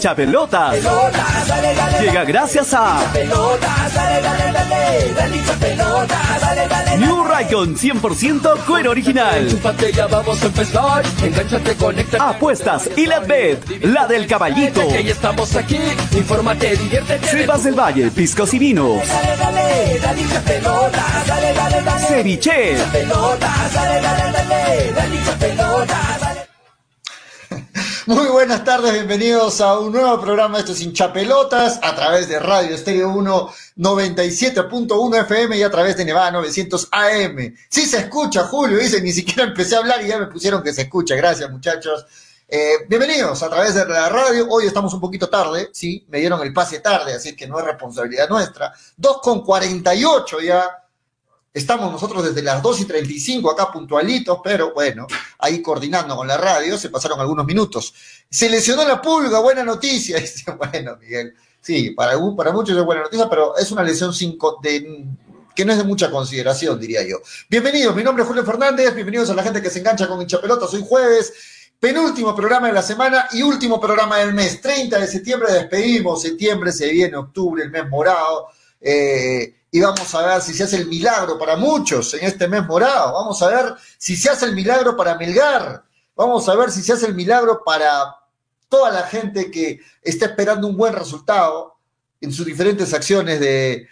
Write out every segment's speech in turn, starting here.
hincha pelotas. Llega gracias a New Raycon 100% cuero original. Apuestas y la bet, la del caballito. Cebas del Valle, piscos y vinos. Ceviche. Muy buenas tardes, bienvenidos a un nuevo programa de estos hinchapelotas a través de Radio Estéreo 1 97.1 FM y a través de Nevada 900 AM. Sí se escucha, Julio, dice, ni siquiera empecé a hablar y ya me pusieron que se escucha. Gracias, muchachos. Eh, bienvenidos a través de la radio. Hoy estamos un poquito tarde, sí, me dieron el pase tarde, así que no es responsabilidad nuestra. 2 con 48 ya Estamos nosotros desde las 2 y 35 acá puntualitos, pero bueno, ahí coordinando con la radio, se pasaron algunos minutos. Se lesionó la pulga, buena noticia. bueno, Miguel, sí, para, para muchos es buena noticia, pero es una lesión de, que no es de mucha consideración, diría yo. Bienvenidos, mi nombre es Julio Fernández, bienvenidos a la gente que se engancha con hincha pelota, soy jueves, penúltimo programa de la semana y último programa del mes. 30 de septiembre despedimos, septiembre se viene, octubre, el mes morado. Eh, y vamos a ver si se hace el milagro para muchos en este mes morado. Vamos a ver si se hace el milagro para Melgar. Vamos a ver si se hace el milagro para toda la gente que está esperando un buen resultado en sus diferentes acciones de,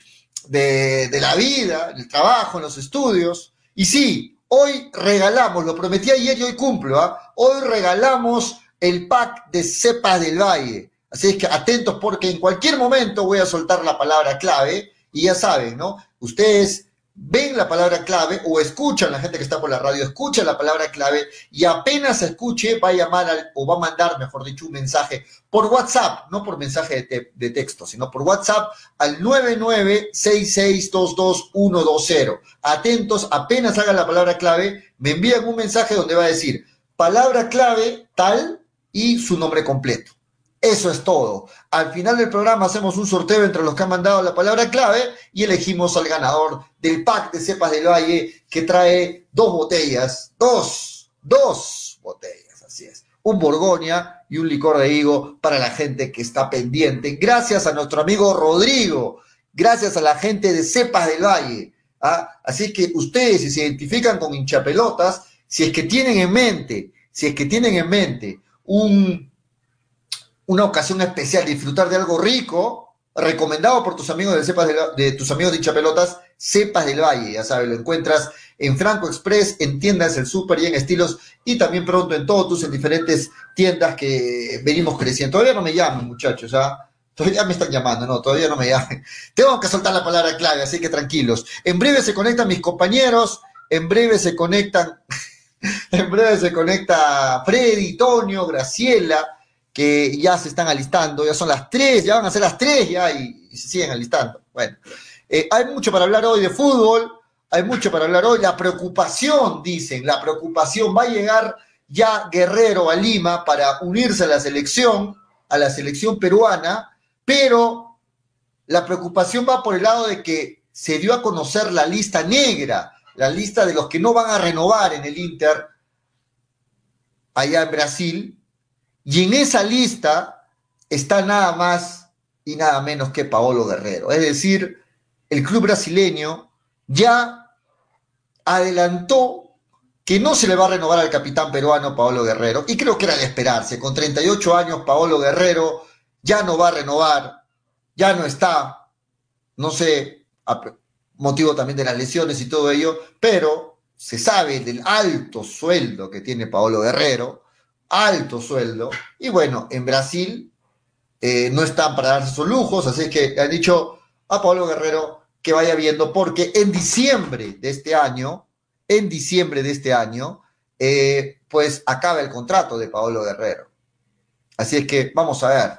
de, la vida, en el trabajo, en los estudios. Y sí, hoy regalamos, lo prometí ayer y hoy cumplo, ¿ah? hoy regalamos el pack de cepas del valle. Así es que atentos porque en cualquier momento voy a soltar la palabra clave y ya saben, ¿no? Ustedes ven la palabra clave o escuchan, la gente que está por la radio escucha la palabra clave y apenas escuche va a llamar o va a mandar, mejor dicho, un mensaje por WhatsApp, no por mensaje de, texto, sino por WhatsApp al 996622120. Atentos, apenas hagan la palabra clave, me envían un mensaje donde va a decir palabra clave tal y su nombre completo. Eso es todo. Al final del programa hacemos un sorteo entre los que han mandado la palabra clave y elegimos al ganador del pack de cepas del valle que trae dos botellas, dos, dos botellas, así es. Un Borgoña y un licor de higo para la gente que está pendiente. Gracias a nuestro amigo Rodrigo, gracias a la gente de cepas del valle. ¿ah? Así que ustedes, si se identifican con hinchapelotas, si es que tienen en mente, si es que tienen en mente un una ocasión especial, disfrutar de algo rico, recomendado por tus amigos de Cepas de, tus amigos de Chapelotas, Cepas del Valle, ya sabes, lo encuentras en Franco Express, en tiendas El Super y en Estilos, y también pronto en todos tus en diferentes tiendas que venimos creciendo. Todavía no me llaman, muchachos, ¿ah? Todavía me están llamando, no, todavía no me llaman. Tengo que soltar la palabra clave, así que tranquilos. En breve se conectan mis compañeros, en breve se conectan, en breve se conecta Freddy, Tonio, Graciela, que ya se están alistando, ya son las tres, ya van a ser las tres ya y, se siguen alistando. Bueno, eh, hay mucho para hablar hoy de fútbol, hay mucho para hablar hoy. La preocupación, dicen, la preocupación va a llegar ya Guerrero a Lima para unirse a la selección, a la selección peruana, pero la preocupación va por el lado de que se dio a conocer la lista negra, la lista de los que no van a renovar en el Inter allá en Brasil, y en esa lista está nada más y nada menos que Paolo Guerrero. Es decir, el club brasileño ya adelantó que no se le va a renovar al capitán peruano Paolo Guerrero. Y creo que era de esperarse. Con 38 años, Paolo Guerrero ya no va a renovar, ya no está, no sé, motivo también de las lesiones y todo ello, pero se sabe del alto sueldo que tiene Paolo Guerrero alto sueldo. Y bueno, en Brasil eh, no están para darse sus lujos, así que han dicho a Pablo Guerrero que vaya viendo, porque en diciembre de este año, en diciembre de este año, eh, pues acaba el contrato de Pablo Guerrero. Así es que vamos a ver.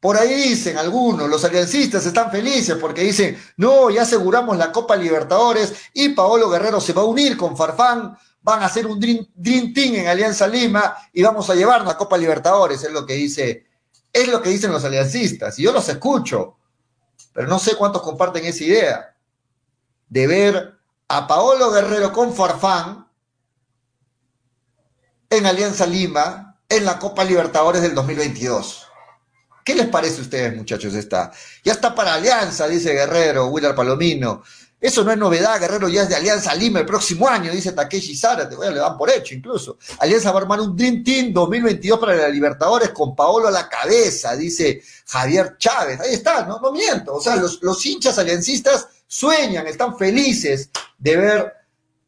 Por ahí dicen algunos, los aliancistas están felices porque dicen, no, ya aseguramos la Copa Libertadores y Paolo Guerrero se va a unir con Farfán van a hacer un dream, Team en Alianza Lima y vamos a llevarnos a Copa Libertadores, es lo que dice, es lo que dicen los aliancistas, y yo los escucho, pero no sé cuántos comparten esa idea de ver a Paolo Guerrero con Farfán en Alianza Lima en la Copa Libertadores del 2022. ¿Qué les parece a ustedes, muchachos? Está. Ya está para Alianza, dice Guerrero, Willard Palomino. Eso no es novedad, Guerrero ya es de Alianza Lima el próximo año, dice Takeshi Zárate, bueno, le dan por hecho incluso. Alianza va a armar un Dream Team 2022 para la Libertadores con Paolo a la cabeza, dice Javier Chávez. Ahí está, no, miento. O sea, los, los hinchas aliancistas sueñan, están felices de ver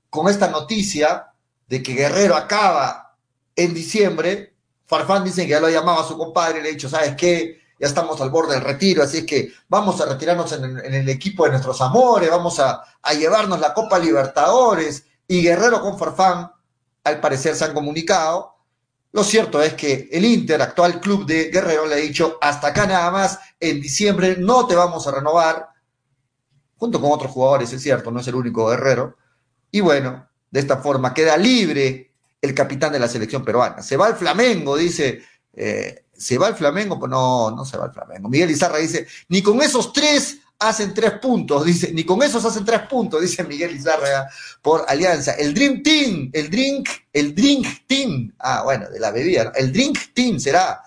con esta noticia de que Guerrero acaba en diciembre. Farfán dice que ya lo ha llamado a su compadre y le ha dicho, ¿sabes qué? Ya estamos al borde del retiro, así que vamos a retirarnos en, el equipo de nuestros amores, vamos a, llevarnos la Copa Libertadores y Guerrero con Farfán, al parecer se han comunicado. Lo cierto es que el Inter, actual club de Guerrero, le ha dicho, hasta acá nada más, en diciembre no te vamos a renovar, junto con otros jugadores, es cierto, no es el único Guerrero. Y bueno, de esta forma queda libre el capitán de la selección peruana. Se va al Flamengo, dice eh, ¿Se va el Flamengo? Pues no, no se va el Flamengo. Miguel Izarra dice, ni con esos tres hacen tres puntos, dice, ni con esos hacen tres puntos, dice Miguel Izarra por Alianza. El Dream Team, el Drink, el Drink Team, ah, bueno, de la bebida, el Drink Team será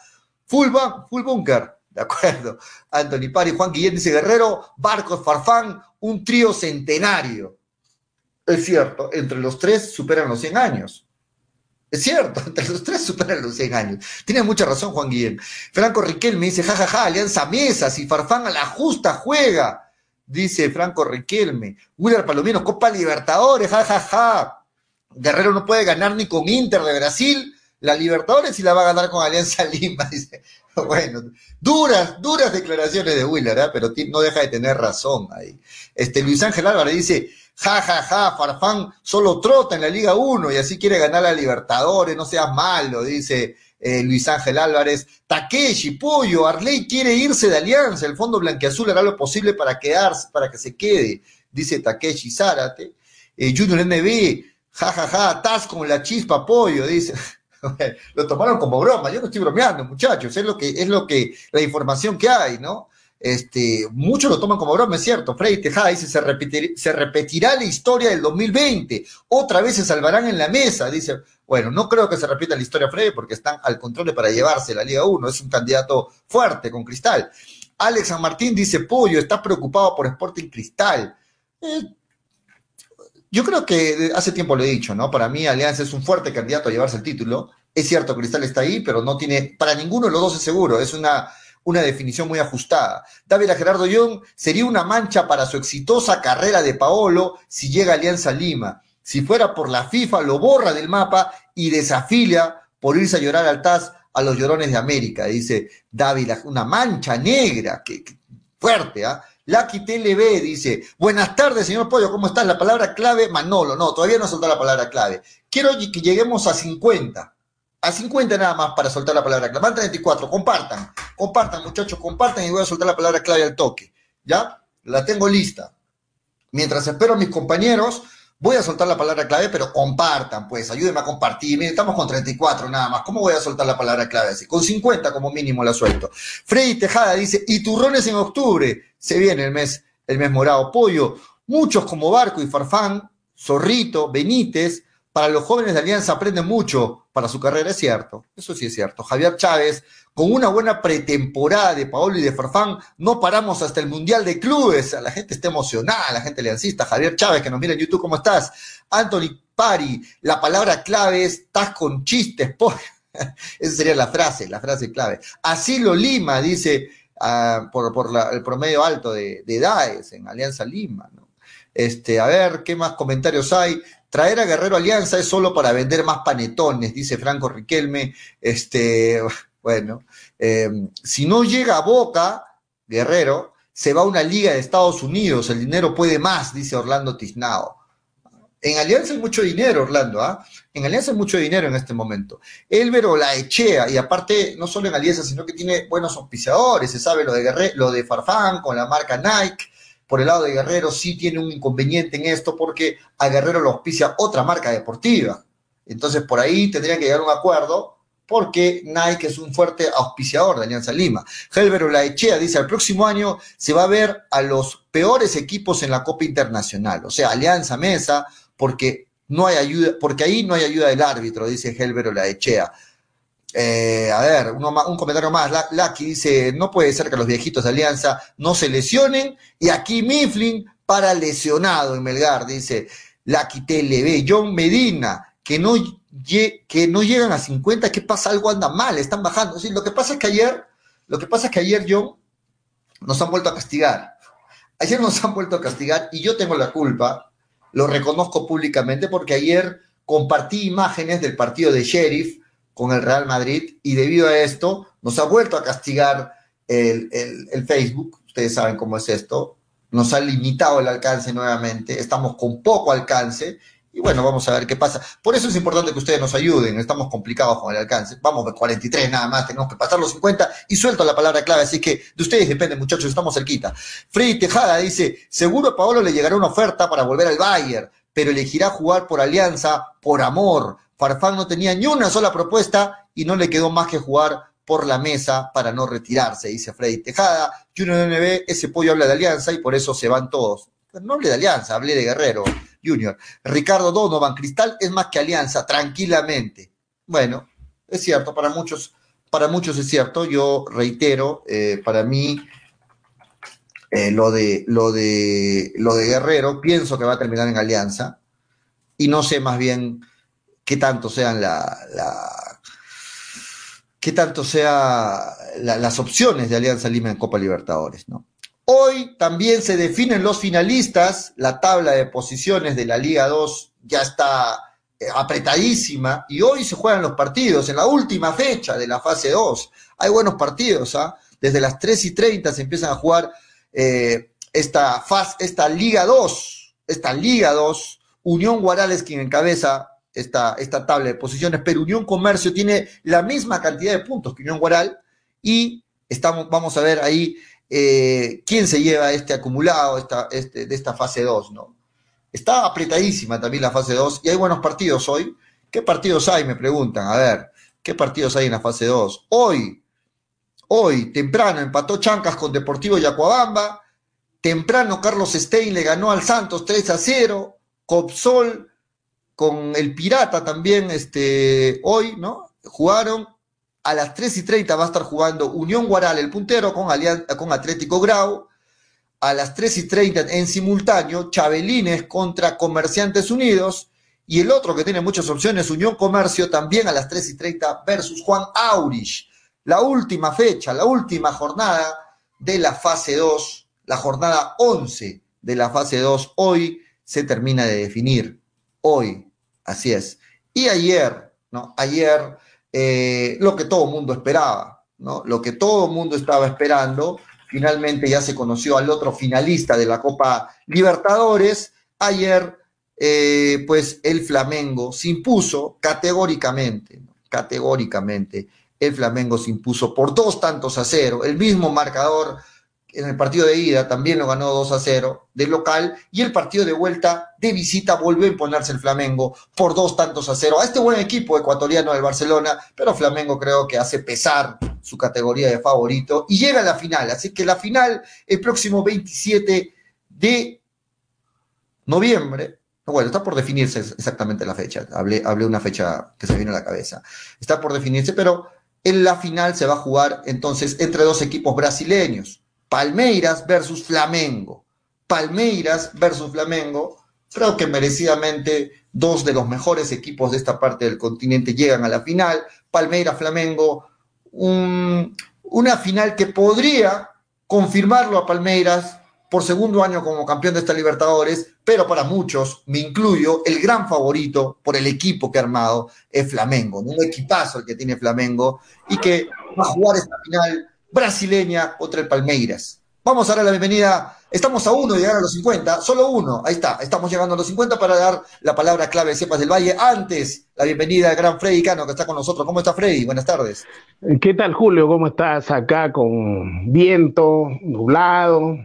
Full, full Bunker, de acuerdo. Anthony Pari, Juan Guillén dice Guerrero, Barcos, Farfán, un trío centenario. Es cierto, entre los tres superan los 100 años. Es cierto, entre los tres superan los 100 años. Tiene mucha razón Juan Guillén. Franco Riquelme dice, jajaja, ja, ja, Alianza Mesas y Farfán a la justa juega, dice Franco Riquelme. Willard Palomino, Copa Libertadores, jajaja. Ja. Guerrero no puede ganar ni con Inter de Brasil. La Libertadores y la va a ganar con Alianza Lima, dice. Bueno, duras, duras declaraciones de Willard, ¿eh? pero no deja de tener razón ahí. Este, Luis Ángel Álvarez dice, ja, ja, ja, Farfán solo trota en la Liga 1 y así quiere ganar la Libertadores, no seas malo, dice eh, Luis Ángel Álvarez. Takeshi, Pollo, Arley quiere irse de Alianza, el Fondo Blanqueazul hará lo posible para quedarse, para que se quede, dice Takeshi Zárate. Eh, Junior NB, ja, ja, ja, con la chispa, Pollo, dice. lo tomaron como broma, yo no estoy bromeando, muchachos, es lo que, es lo que, la información que hay, ¿no? Este, muchos lo toman como broma, es cierto. Freddy Tejada dice, se, se repetirá la historia del 2020. Otra vez se salvarán en la mesa. Dice, bueno, no creo que se repita la historia Freddy porque están al control para llevarse la Liga 1. Es un candidato fuerte con Cristal. Alex San Martín dice, Pollo, está preocupado por Sporting Cristal. Eh, yo creo que hace tiempo lo he dicho, ¿no? Para mí Alianza es un fuerte candidato a llevarse el título. Es cierto, Cristal está ahí, pero no tiene, para ninguno de los dos es seguro. Es una una definición muy ajustada. David Gerardo Young sería una mancha para su exitosa carrera de Paolo si llega a Alianza Lima. Si fuera por la FIFA, lo borra del mapa y desafilia por irse a llorar al TAS a los llorones de América, dice David, una mancha negra, que, fuerte, ¿ah? Lucky TLB dice, buenas tardes, señor Pollo, ¿cómo estás? La palabra clave, Manolo, no, todavía no soltado la palabra clave. Quiero que lleguemos a 50 a 50 nada más para soltar la palabra clave. Van 34, compartan, compartan muchachos, compartan y voy a soltar la palabra clave al toque. ¿Ya? La tengo lista. Mientras espero a mis compañeros, voy a soltar la palabra clave, pero compartan, pues, ayúdenme a compartir. Miren, estamos con 34 nada más. ¿Cómo voy a soltar la palabra clave así? Con 50 como mínimo la suelto. Freddy Tejada dice, y turrones en octubre. Se viene el mes, el mes morado. Pollo, muchos como Barco y Farfán, Zorrito, Benítez, para los jóvenes de Alianza aprenden mucho para su carrera, es cierto. Eso sí es cierto. Javier Chávez, con una buena pretemporada de Paolo y de Farfán, no paramos hasta el Mundial de Clubes. La gente está emocionada, la gente aliancista. Javier Chávez, que nos mira en YouTube, ¿cómo estás? Anthony Pari, la palabra clave es estás con chistes, por... Esa sería la frase, la frase clave. Así lo Lima, dice, uh, por, el promedio alto de, de DAES en Alianza Lima, ¿no? Este, a ver, ¿qué más comentarios hay? Traer a Guerrero Alianza es solo para vender más panetones, dice Franco Riquelme. Este, bueno, em, si no llega a Boca, Guerrero, se va a una liga de Estados Unidos, el dinero puede más, dice Orlando Tiznao. En Alianza hay mucho dinero, Orlando, ¿ah? En Alianza hay mucho dinero en este momento. Elvero la echea, y aparte, no solo en Alianza, sino que tiene buenos auspiciadores, se sabe lo de Guerrero, lo de Farfán con la marca Nike, por el lado de Guerrero sí tiene un inconveniente en esto porque a Guerrero lo auspicia otra marca deportiva. Entonces por ahí tendrían que llegar a un acuerdo porque Nike es un fuerte auspiciador de Alianza Lima. Helber Laechea dice, al próximo año se va a ver a los peores equipos en la Copa Internacional, o sea, Alianza Mesa, porque no hay ayuda, porque ahí no hay ayuda del árbitro, dice Helber Laechea. Eh, a ver, un comentario más. Lucky dice, no puede ser que los viejitos de Alianza no se lesionen. Y aquí Mifflin para lesionado en Melgar, dice Lucky TLB. John Medina, que no, que no llegan a 50, ¿qué pasa? Algo anda mal, están bajando. Sí, lo que pasa es que ayer, lo que pasa es que ayer, John, nos han vuelto a castigar. Ayer nos han vuelto a castigar y yo tengo la culpa, lo reconozco públicamente, porque ayer compartí imágenes del partido de Sheriff con el Real Madrid y debido a esto nos ha vuelto a castigar el, Facebook, ustedes saben cómo es esto, nos ha limitado el alcance nuevamente, estamos con poco alcance y bueno, vamos a ver qué pasa. Por eso es importante que ustedes nos ayuden, estamos complicados con el alcance. Vamos de 43 nada más, tenemos que pasar los 50 y suelto la palabra clave, así que de ustedes depende, muchachos, estamos cerquita. Freddy Tejada dice, seguro a Paolo le llegará una oferta para volver al Bayern, pero elegirá jugar por alianza, por amor. Farfán no tenía ni una sola propuesta y no le quedó más que jugar por la mesa para no retirarse, dice Freddy Tejada. Junior NB, ese pollo habla de alianza y por eso se van todos. No hablé de alianza, hablé de Guerrero Junior. Ricardo Donovan, Cristal es más que alianza, tranquilamente. Bueno, es cierto, para muchos, para muchos es cierto. Yo reitero, eh, para mí, eh, lo, de, lo, de, lo de Guerrero, pienso que va a terminar en alianza. Y no sé más bien qué tanto sean la, qué tanto las opciones de Alianza Lima en Copa Libertadores, ¿no? Hoy también se definen los finalistas, la tabla de posiciones de la Liga 2 ya está eh, apretadísima y hoy se juegan los partidos en la última fecha de la fase 2. Hay buenos partidos, ¿ah? Desde las 3 y 30 se empiezan a jugar eh, esta, fase, esta Liga 2, esta Liga 2. Unión Guarales quien encabeza esta, esta tabla de posiciones, pero Unión Comercio tiene la misma cantidad de puntos que Unión Guaral y estamos, vamos a ver ahí eh, quién se lleva este acumulado esta, este, de esta fase 2, ¿no? Está apretadísima también la fase 2 y hay buenos partidos hoy. ¿Qué partidos hay? Me preguntan. A ver, ¿qué partidos hay en la fase 2? Hoy, hoy, temprano, empató Chancas con Deportivo Yacuabamba. Temprano, Carlos Stein le ganó al Santos 3 a 0. Copsol con el Pirata también este, hoy, ¿no? Jugaron. A las 3 y 30 va a estar jugando Unión Guaral, el puntero, con, con Atlético Grau. A las 3 y 30 en simultáneo, Chabelines contra Comerciantes Unidos. Y el otro que tiene muchas opciones, Unión Comercio, también a las 3 y 30 versus Juan Aurich. La última fecha, la última jornada de la fase 2, la jornada 11 de la fase 2, hoy se termina de definir. Hoy, Así es. Y ayer, ¿no? Ayer, eh, lo que todo mundo esperaba, ¿no? Lo que todo mundo estaba esperando, finalmente ya se conoció al otro finalista de la Copa Libertadores. Ayer, eh, pues el Flamengo se impuso categóricamente, categóricamente, el Flamengo se impuso por dos tantos a cero, el mismo marcador en el partido de ida también lo ganó 2 a 0 de local y el partido de vuelta de visita volvió a imponerse el Flamengo por dos tantos a cero a este buen equipo ecuatoriano del Barcelona, pero Flamengo creo que hace pesar su categoría de favorito y llega a la final, así que la final el próximo 27 de noviembre, bueno, está por definirse exactamente la fecha, hablé, hablé una fecha que se viene a la cabeza, está por definirse, pero en la final se va a jugar entonces entre dos equipos brasileños. Palmeiras versus Flamengo. Palmeiras versus Flamengo. Creo que merecidamente dos de los mejores equipos de esta parte del continente llegan a la final. Palmeiras-Flamengo, una final que podría confirmarlo a Palmeiras por segundo año como campeón de esta Libertadores, pero para muchos, me incluyo, el gran favorito por el equipo que ha armado es Flamengo, un equipazo el que tiene Flamengo y que va a jugar esta final brasileña contra el Palmeiras. Vamos a dar la bienvenida. Estamos a uno de llegar a los 50, solo uno. Ahí está, estamos llegando a los 50 para dar la palabra clave de Cepas del Valle. Antes, la bienvenida al gran Freddy Cano que está con nosotros. ¿Cómo está Freddy? Buenas tardes. ¿Qué tal, Julio? ¿Cómo estás acá con viento, nublado?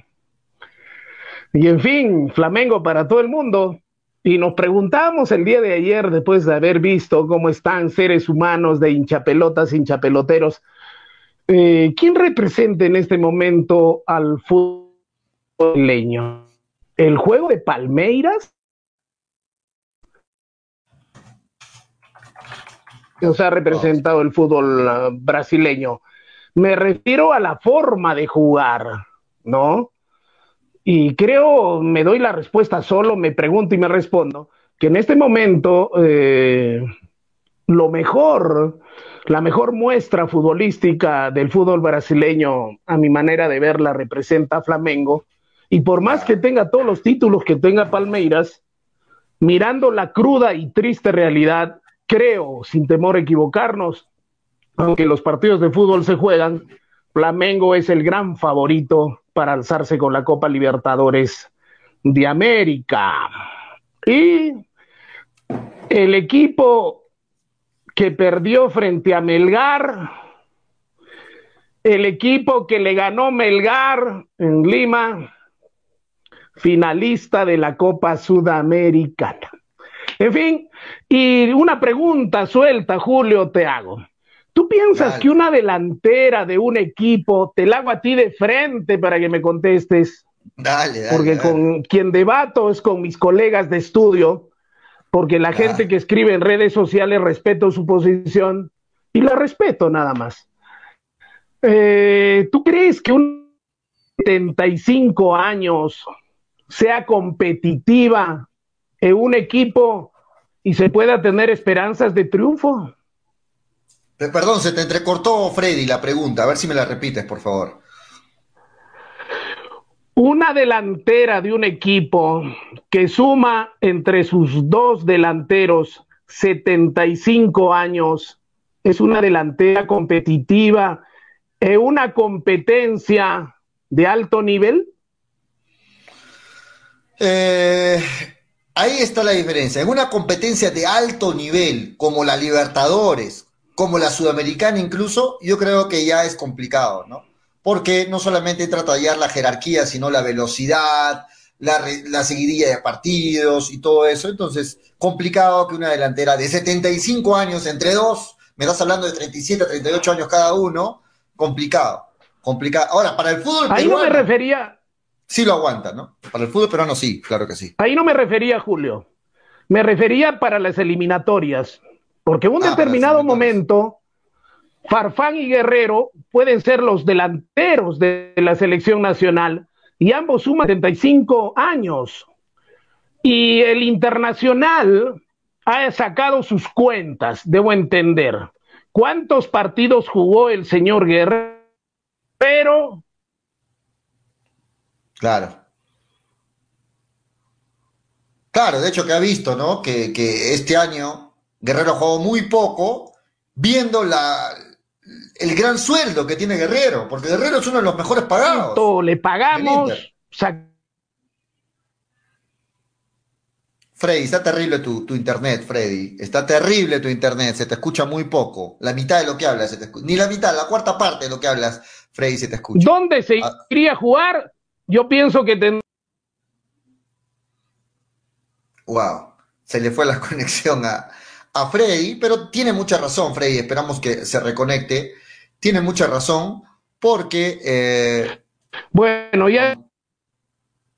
Y en fin, Flamengo para todo el mundo. Y nos preguntamos el día de ayer, después de haber visto cómo están seres humanos de hinchapelotas, hinchapeloteros, eh, ¿Quién representa en este momento al fútbol leño? ¿El juego de Palmeiras? nos ha representado el fútbol uh, brasileño. Me refiero a la forma de jugar, ¿no? Y creo, me doy la respuesta solo, me pregunto y me respondo, que en este momento eh, lo mejor, la mejor muestra futbolística del fútbol brasileño, a mi manera de verla, representa a Flamengo. Y por más que tenga todos los títulos que tenga Palmeiras, mirando la cruda y triste realidad, creo, sin temor a equivocarnos, aunque los partidos de fútbol se juegan, Flamengo es el gran favorito para alzarse con la Copa Libertadores de América. Y el equipo que perdió frente a Melgar, el equipo que le ganó Melgar en Lima, finalista de la Copa Sudamericana. En fin, y una pregunta suelta, Julio, te hago. ¿Tú piensas que una delantera de un equipo, te la hago a ti de frente para que me contestes? Dale, dale. Porque con quien debato es con mis colegas de estudio, porque la gente que escribe en redes sociales respeto su posición y la respeto nada más. Eh, ¿Tú crees que un 75 años sea competitiva en un equipo y se pueda tener esperanzas de triunfo? Perdón, se te entrecortó Freddy la pregunta, a ver si me la repites, por favor. Una delantera de un equipo que suma entre sus dos delanteros 75 años es una delantera competitiva en una competencia de alto nivel? Eh, ahí está la diferencia. En una competencia de alto nivel, como la Libertadores, como la Sudamericana incluso, yo creo que ya es complicado, ¿no? Porque no solamente trata de hallar la jerarquía, sino la velocidad, la, la seguidilla de partidos y todo eso. Entonces, complicado que una delantera de 75 años entre dos, me estás hablando de 37, 38 años cada uno, complicado, complicado. Ahora, para el fútbol Ahí no me refería, sí lo aguanta, ¿no? Para el fútbol peruano sí, claro que sí. Ahí no me refería, Julio. Me refería para las eliminatorias. Porque en un Ah, determinado momento, Farfán y Guerrero pueden ser los delanteros de la selección nacional y ambos suman 75 años. Y el internacional ha sacado sus cuentas, debo entender. ¿Cuántos partidos jugó el señor Guerrero? Claro. Claro, de hecho que ha visto, ¿no? Que, que este año Guerrero jugó muy poco, viendo la, el gran sueldo que tiene Guerrero, porque Guerrero es uno de los mejores pagados. ¿Cuánto le pagamos? Freddy, está terrible tu, tu internet, Freddy. Está terrible tu internet, se te escucha muy poco. La mitad de lo que hablas, se te ni la mitad, la cuarta parte de lo que hablas, Freddy, se te escucha. ¿Dónde se Ah. iría a jugar? Yo pienso que tendría Wow, se le fue la conexión a, a Freddy, pero tiene mucha razón, Freddy. Esperamos que se reconecte. Tiene mucha razón porque eh, Bueno, ya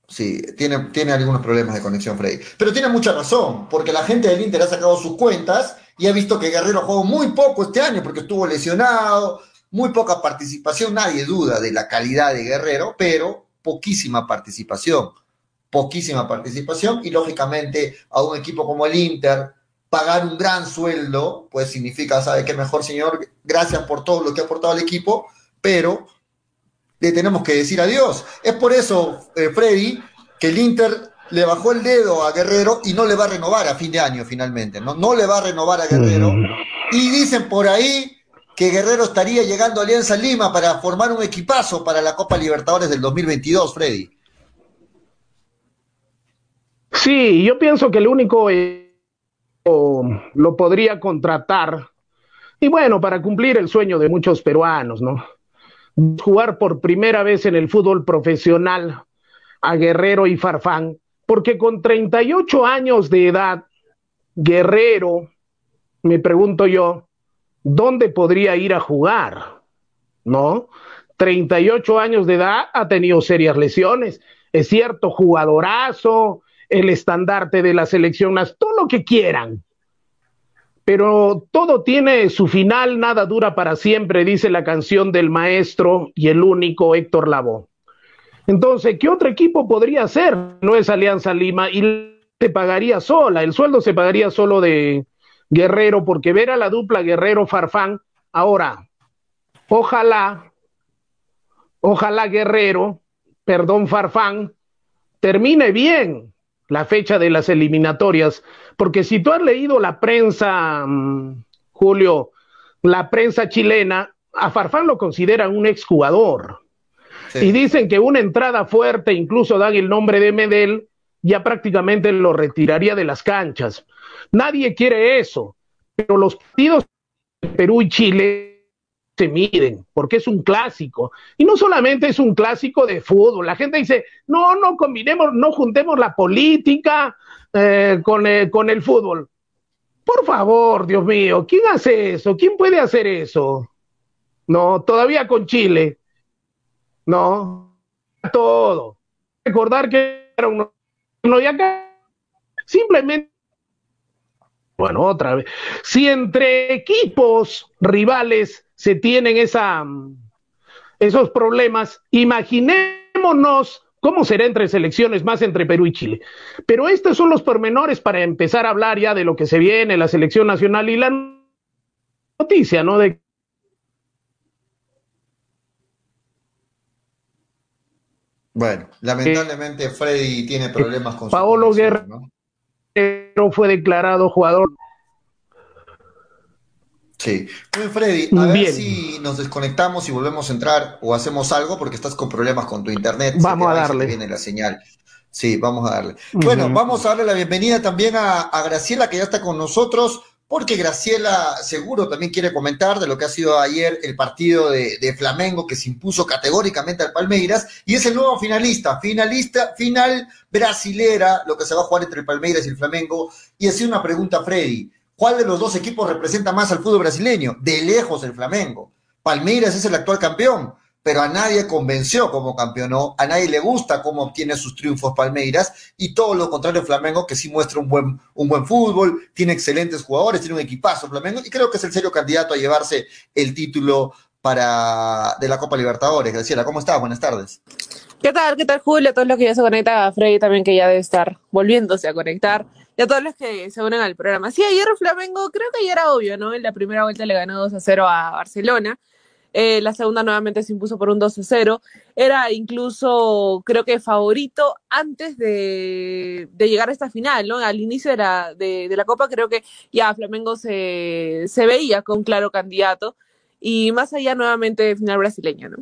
Sí, tiene, tiene algunos problemas de conexión, Freddy. Pero tiene mucha razón, porque la gente del Inter ha sacado sus cuentas y ha visto que Guerrero jugó muy poco este año porque estuvo lesionado, muy poca participación. Nadie duda de la calidad de Guerrero, pero poquísima participación. Poquísima participación y lógicamente a un equipo como el Inter pagar un gran sueldo, pues significa, ¿sabe qué mejor, señor? Gracias por todo lo que ha aportado al equipo, pero le tenemos que decir adiós. Es por eso, eh, Freddy, que el Inter le bajó el dedo a Guerrero y no le va a renovar a fin de año finalmente, ¿no? No le va a renovar a Guerrero. Y dicen por ahí que Guerrero estaría llegando a Alianza Lima para formar un equipazo para la Copa Libertadores del 2022, Freddy. Sí, yo pienso que el único eh, lo podría contratar. Y bueno, para cumplir el sueño de muchos peruanos, ¿no? Jugar por primera vez en el fútbol profesional a Guerrero y Farfán, porque con 38 años de edad, Guerrero, me pregunto yo, ¿dónde podría ir a jugar? ¿No? 38 años de edad, ha tenido serias lesiones. Es cierto, jugadorazo, el estandarte de la selección, todo lo que quieran. pero todo tiene su final, nada dura para siempre, dice la canción del maestro y el único Héctor Lavoe. Entonces, ¿qué otro equipo podría ser? No es Alianza Lima y se pagaría sola, el sueldo se pagaría solo de Guerrero, porque ver a la dupla Guerrero-Farfán, ahora, ojalá, ojalá Guerrero, perdón Farfán, termine bien la fecha de las eliminatorias, porque si tú has leído la prensa, mm, Julio, la prensa chilena, a Farfán lo consideran un exjugador. Y dicen que una entrada fuerte, incluso dan el nombre de Medel, ya prácticamente lo retiraría de las canchas. Nadie quiere eso, pero los partidos de Perú y Chile se miden, porque es un clásico. Y no solamente es un clásico de fútbol, la gente dice, no, no combinemos, no juntemos la política eh, con, eh, con el fútbol. Por favor, Dios mío, ¿quién hace eso? ¿Quién puede hacer eso? No, todavía con Chile. No, todo. Recordar que era uno, y acá simplemente bueno, otra vez. Si entre equipos rivales se tienen esa, esos problemas, imaginémonos cómo será entre selecciones, más entre Perú y Chile. Pero estos son los pormenores para empezar a hablar ya de lo que se viene, la selección nacional y la noticia, ¿no? De Bueno, lamentablemente Freddy tiene problemas con Paolo Guerrero fue declarado jugador. Sí. Freddy, a ver si nos desconectamos y volvemos a entrar o hacemos algo porque estás con problemas con tu internet. Vamos a darle. Viene la señal. Sí, vamos a darle. Bueno, vamos a darle la bienvenida también a, a Graciela que ya está con nosotros porque Graciela seguro también quiere comentar de lo que ha sido ayer el partido de, Flamengo que se impuso categóricamente al Palmeiras y es el nuevo finalista, finalista, final brasilera, lo que se va a jugar entre el Palmeiras y el Flamengo. Y así una pregunta, Freddy, ¿cuál de los dos equipos representa más al fútbol brasileño? De lejos el Flamengo. Palmeiras es el actual campeón, pero a nadie convenció como campeonó, a nadie le gusta cómo obtiene sus triunfos Palmeiras y todo lo contrario Flamengo que sí muestra un buen, un buen fútbol, tiene excelentes jugadores, tiene un equipazo Flamengo y creo que es el serio candidato a llevarse el título para de la Copa Libertadores. Graciela, ¿cómo estás? Buenas tardes. ¿Qué tal? ¿Qué tal, Julio? A todos los que ya se conectan, a Freddy también que ya debe estar volviéndose a conectar, y a todos los que se unen al programa. Sí, ayer Flamengo, creo que ya era obvio, ¿no? En la primera vuelta le ganó 2 a 0 a Barcelona. Eh, la segunda nuevamente se impuso por un 12-0. Era incluso, creo que favorito antes de, llegar a esta final, ¿no? Al inicio de la, de, la Copa creo que ya Flamengo se, se veía con claro candidato y más allá nuevamente de final brasileña, ¿no?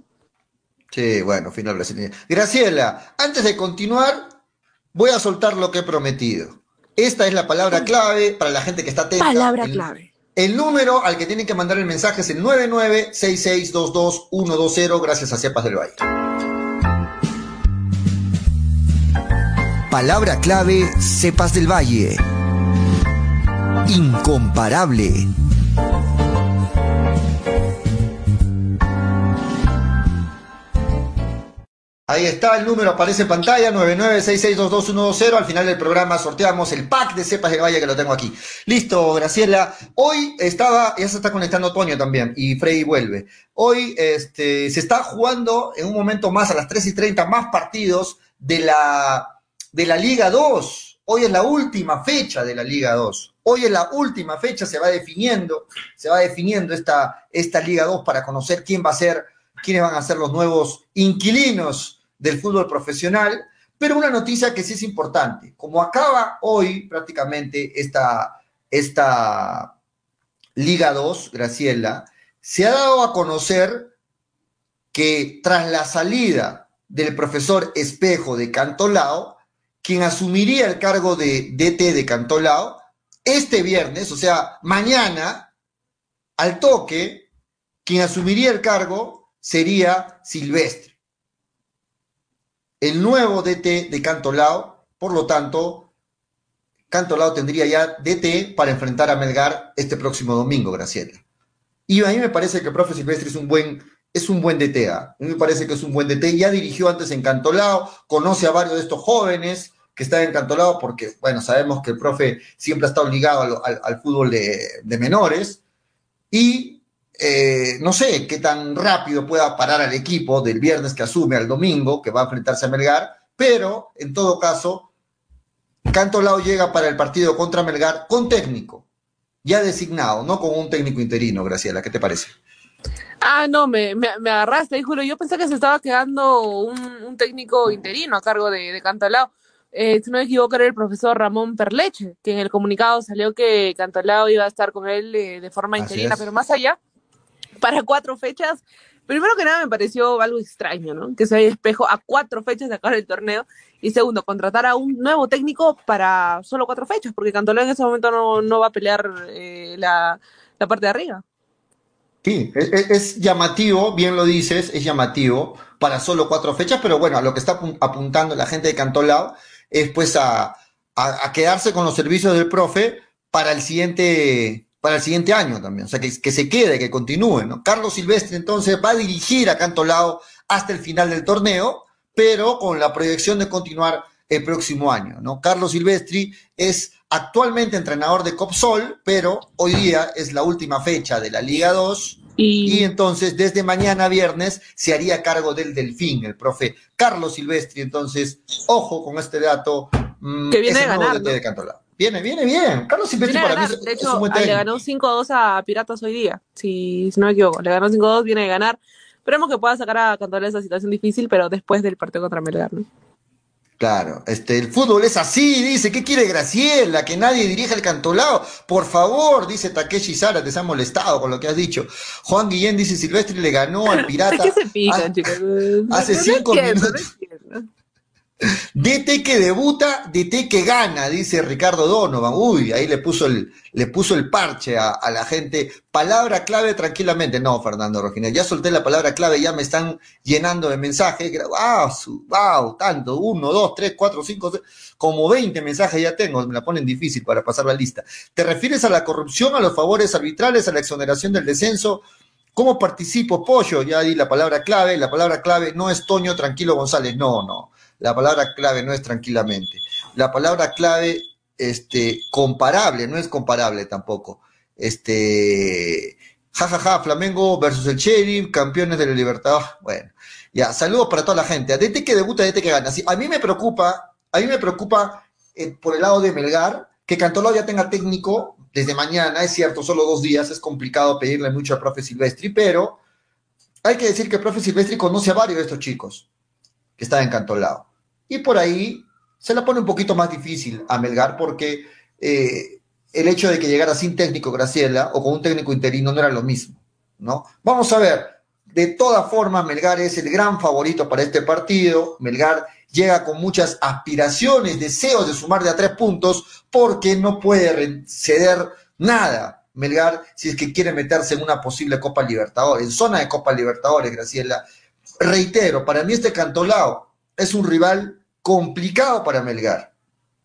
Sí, bueno, final brasileña. Graciela, antes de continuar, voy a soltar lo que he prometido. Esta es la palabra clave para la gente que está atenta. Palabra clave. El número al que tienen que mandar el mensaje es el 9966222120 gracias a Cepas del Valle. Palabra clave Cepas del Valle. Incomparable. Ahí está, el número aparece en pantalla, 9966222120. Al final del programa sorteamos el pack de cepas de Valle que lo tengo aquí. Listo, Graciela. Hoy estaba, ya se está conectando Toño también y Freddy vuelve. Hoy este, se está jugando en un momento más, a las 3 y 30, más partidos de la, de la Liga 2. Hoy es la última fecha de la Liga 2. Hoy es la última fecha, se va definiendo, se va definiendo esta, esta Liga 2 para conocer quién va a ser, quiénes van a ser los nuevos inquilinos del fútbol profesional, pero una noticia que sí es importante. Como acaba hoy prácticamente esta, esta Liga 2, Graciela, se ha dado a conocer que tras la salida del profesor Espejo de Cantolao, quien asumiría el cargo de DT de Cantolao, este viernes, o sea, mañana, al toque, quien asumiría el cargo sería Silvestre el nuevo DT de Cantolao, por lo tanto, Cantolao tendría ya DT para enfrentar a Melgar este próximo domingo, Graciela. Y a mí me parece que el profe Silvestre es un buen, es un buen DT. A mí me parece que es un buen DT. Ya dirigió antes en Cantolao, conoce a varios de estos jóvenes, que está encantolado porque, bueno, sabemos que el profe siempre ha estado ligado al, al, fútbol de, de, menores y eh, no sé qué tan rápido pueda parar al equipo del viernes que asume al domingo, que va a enfrentarse a Melgar, pero en todo caso, Cantolao llega para el partido contra Melgar con técnico, ya designado, no con un técnico interino, Graciela, ¿qué te parece? Ah, no, me, me, me agarraste, juro. Yo pensé que se estaba quedando un, un técnico interino a cargo de, de Cantolao eh, si no me equivoco, era el profesor Ramón Perleche, que en el comunicado salió que Cantolao iba a estar con él eh, de forma interina, pero más allá, para cuatro fechas. Primero que nada me pareció algo extraño, ¿no? Que se espejo a cuatro fechas de acabar el torneo. Y segundo, contratar a un nuevo técnico para solo cuatro fechas, porque Cantolao en ese momento no, no va a pelear eh, la, la parte de arriba. Sí, es, es, llamativo, bien lo dices, es llamativo para solo cuatro fechas, pero bueno, a lo que está apuntando la gente de Cantolao es pues a, a, a, quedarse con los servicios del profe para el siguiente, para el siguiente año también. O sea, que, que se quede, que continúe, ¿no? Carlos Silvestre entonces va a dirigir a Cantolao hasta el final del torneo, pero con la proyección de continuar el próximo año, ¿no? Carlos Silvestri es actualmente entrenador de Copsol, pero hoy día es la última fecha de la Liga 2 y... y, entonces desde mañana viernes se haría cargo del Delfín, el profe Carlos Silvestri. Entonces, ojo con este dato. Mmm, que viene de ganar. De Cantolao. Viene, viene bien. Carlos Silvestri para mí es, de hecho, es un buen le ganó 5-2 a Piratas hoy día, si, si, no me equivoco. Le ganó 5-2, viene de ganar. Esperemos que pueda sacar a Cantolao esa situación difícil, pero después del partido contra Melgar, ¿no? Claro, este, el fútbol es así, dice, ¿qué quiere Graciela? Que nadie dirija el cantolao. Por favor, dice Takeshi Sara, te se ha molestado con lo que has dicho. Juan Guillén dice, Silvestre le ganó al pirata. ¿Qué se pican, chicos? Hace no, cinco entiendo, minutos. DT que debuta, DT que gana, dice Ricardo Donovan. Uy, ahí le puso el, le puso el parche a, la gente. Palabra clave tranquilamente. No, Fernando Rogines, ya solté la palabra clave, ya me están llenando de mensajes. Wow, wow, tanto. Uno, dos, tres, cuatro, cinco, como veinte mensajes ya tengo. Me la ponen difícil para pasar la lista. ¿Te refieres a la corrupción, a los favores arbitrales, a la exoneración del descenso? ¿Cómo participo, Pollo? Ya di la palabra clave. La palabra clave no es Toño Tranquilo González. No, no. La palabra clave no es tranquilamente. La palabra clave, este, comparable, no es comparable tampoco. Este, jajaja, ja, ja, Flamengo versus el Sheriff, campeones de la libertad. Bueno, ya, saludos para toda la gente. DT que debuta, DT que gana. Sí, a mí me preocupa, a mí me preocupa eh, por el lado de Melgar, que Cantolao ya tenga técnico desde mañana, es cierto, solo dos días, es complicado pedirle mucho al profe Silvestri, pero hay que decir que el profe Silvestri conoce a varios de estos chicos que está encantolado. Y por ahí se la pone un poquito más difícil a Melgar porque eh, el hecho de que llegara sin técnico Graciela o con un técnico interino no era lo mismo, ¿no? Vamos a ver, de todas formas Melgar es el gran favorito para este partido, Melgar llega con muchas aspiraciones, deseos de sumar de a tres puntos porque no puede ceder nada. Melgar, si es que quiere meterse en una posible Copa Libertadores, en zona de Copa Libertadores, Graciela, reitero, para mí este Cantolao es un rival complicado para Melgar.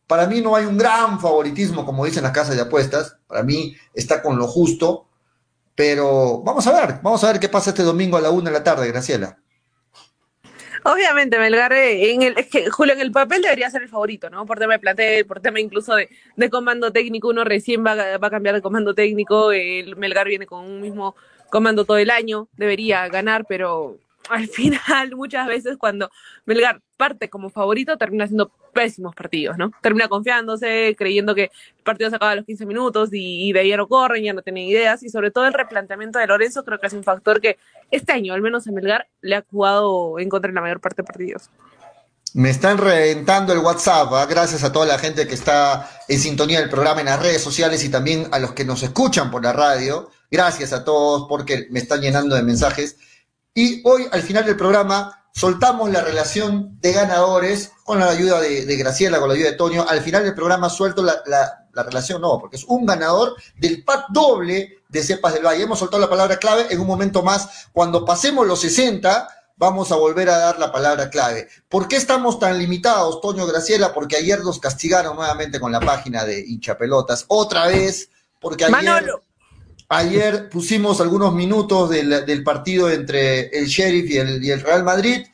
Para mí no hay un gran favoritismo, como dicen las casas de apuestas. Para mí está con lo justo. Pero vamos a ver, vamos a ver qué pasa este domingo a la una de la tarde, Graciela. Obviamente, Melgar, en el, es que Julio, en el papel debería ser el favorito, ¿no? Por tema de plantel, por tema incluso de, de comando técnico, uno recién va, va, a cambiar de comando técnico, el Melgar viene con un mismo comando todo el año, debería ganar, pero al final, muchas veces cuando Melgar parte como favorito, termina haciendo pésimos partidos, ¿no? Termina confiándose, creyendo que el partido se acaba a los 15 minutos y, de ahí ya no corren, ya no tienen ideas, y sobre todo el replanteamiento de Lorenzo creo que es un factor que este año, al menos en Melgar, le ha jugado en contra en la mayor parte de partidos. Me están reventando el WhatsApp, ¿eh? gracias a toda la gente que está en sintonía del programa en las redes sociales y también a los que nos escuchan por la radio. Gracias a todos porque me están llenando de mensajes. Y hoy, al final del programa, soltamos la relación de ganadores con la ayuda de, Graciela, con la ayuda de Toño. Al final del programa suelto la, la, la, relación, no, porque es un ganador del pack doble de Cepas del Valle. Hemos soltado la palabra clave en un momento más. Cuando pasemos los 60, vamos a volver a dar la palabra clave. ¿Por qué estamos tan limitados, Toño Graciela? Porque ayer nos castigaron nuevamente con la página de hinchapelotas. Otra vez, porque ayer... Manolo. Ayer pusimos algunos minutos del, partido entre el Sheriff y el, Real Madrid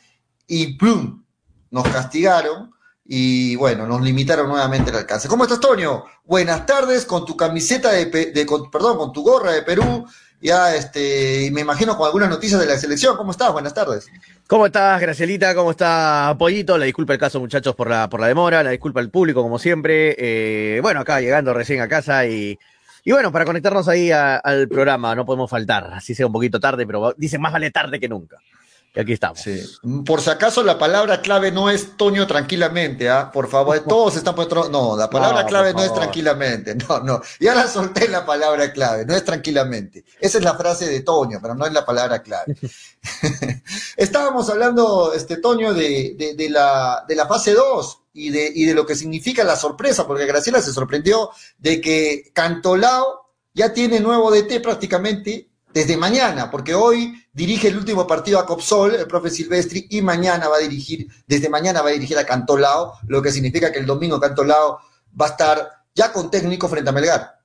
y ¡plum! Nos castigaron y bueno, nos limitaron nuevamente el alcance. ¿Cómo estás, Toño? Buenas tardes, con tu camiseta de, de perdón, con tu gorra de Perú, ya este, y me imagino con algunas noticias de la selección. ¿Cómo estás? Buenas tardes. ¿Cómo estás, Gracielita? ¿Cómo está Pollito? La disculpa el caso, muchachos, por la, por la demora, la disculpa al público, como siempre. Eh, bueno, acá llegando recién a casa y, y bueno, para conectarnos ahí al programa, no podemos faltar, así sea un poquito tarde, pero dicen más vale tarde que nunca aquí estamos. Sí. Por si acaso la palabra clave no es Toño tranquilamente, ¿ah? Por favor, todos están por No, la palabra clave no es tranquilamente. No, no. Ya la solté la palabra clave, no es tranquilamente. Esa es la frase de Toño, pero no es la palabra clave. Estábamos hablando, este Toño, de, de, la, de la fase 2 y de, y de lo que significa la sorpresa, porque Graciela se sorprendió de que Cantolao ya tiene nuevo DT prácticamente desde mañana, porque hoy dirige el último partido a Copsol, el profe Silvestri, y mañana va a dirigir, desde mañana va a dirigir a Cantolao, lo que significa que el domingo Cantolao va a estar ya con técnico frente a Melgar.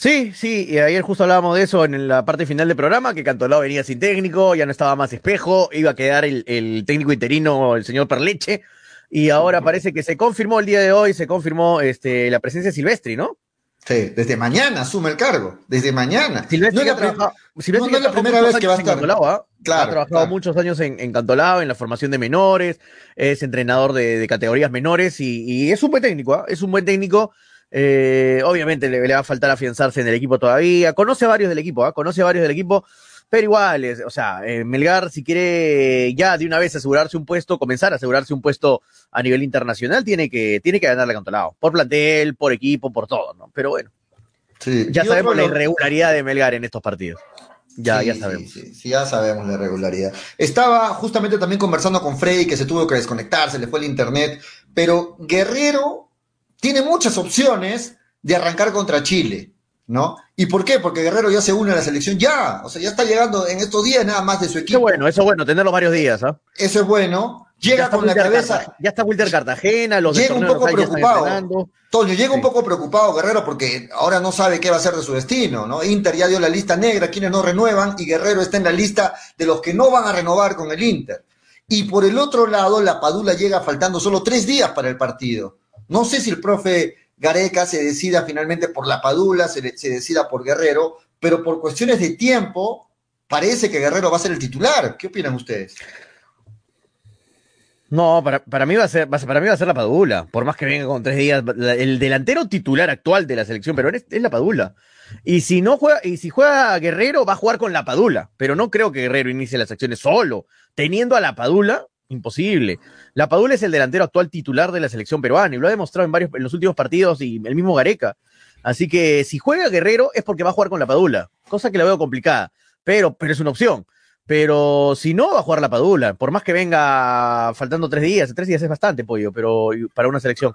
Sí, sí, y ayer justo hablábamos de eso en la parte final del programa, que Cantolao venía sin técnico, ya no estaba más espejo, iba a quedar el, el técnico interino, el señor Perleche, y ahora parece que se confirmó el día de hoy, se confirmó este, la presencia de Silvestri, ¿no? Sí, desde mañana asume el cargo, desde mañana. Silvestre no, es la, primera vez que va a estar. ¿ah? Claro, ha trabajado muchos años en, en, Cantolao, en la formación de menores, es entrenador de, categorías menores y, es un buen técnico, ¿ah? es un buen técnico. Eh, obviamente le, va a faltar afianzarse en el equipo todavía. Conoce a varios del equipo, ¿ah? conoce a varios del equipo pero igual, o sea, eh, Melgar, si quiere ya de una vez asegurarse un puesto, comenzar a asegurarse un puesto a nivel internacional, tiene que, tiene que ganarle a Cantolao. Por plantel, por equipo, por todo, ¿no? Pero bueno. Ya sabemos la irregularidad de Melgar en estos partidos. Ya, ya sabemos. Sí, sí, ya sabemos la irregularidad. Estaba justamente también conversando con Freddy, que se tuvo que desconectar, se le fue el internet, pero Guerrero tiene muchas opciones de arrancar contra Chile. ¿no? ¿Y por qué? Porque Guerrero ya se une a la selección ya, o sea, ya está llegando en estos días nada más de su equipo. Eso bueno, eso es bueno, tenerlo varios días, ¿ah? Eso es bueno. Llega con la cabeza. ya está Wilter Cartagena, los Llega un poco preocupado. Toño, llega un poco preocupado Guerrero porque ahora no sabe qué va a ser de su destino, ¿no? Inter ya dio la lista negra, quienes no renuevan, y Guerrero está en la lista de los que no van a renovar con el Inter. Y por el otro lado, la Padula llega faltando solo tres días para el partido. No sé si el profe Gareca se decida finalmente por la Padula, se, decida por Guerrero, pero por cuestiones de tiempo parece que Guerrero va a ser el titular. ¿Qué opinan ustedes? No, para, mí va a ser, para mí va a ser la Padula, por más que venga con tres días. El delantero titular actual de la selección pero es, es la Padula. Y si no juega, y si juega Guerrero, va a jugar con la Padula. Pero no creo que Guerrero inicie las acciones solo. Teniendo a la Padula, Imposible. La Padula es el delantero actual titular de la selección peruana y lo ha demostrado en varios en los últimos partidos y el mismo Gareca. Así que si juega Guerrero es porque va a jugar con la Padula, cosa que la veo complicada, pero, pero es una opción. Pero si no, va a jugar la Padula. Por más que venga faltando tres días, tres días es bastante, pollo, pero para una selección.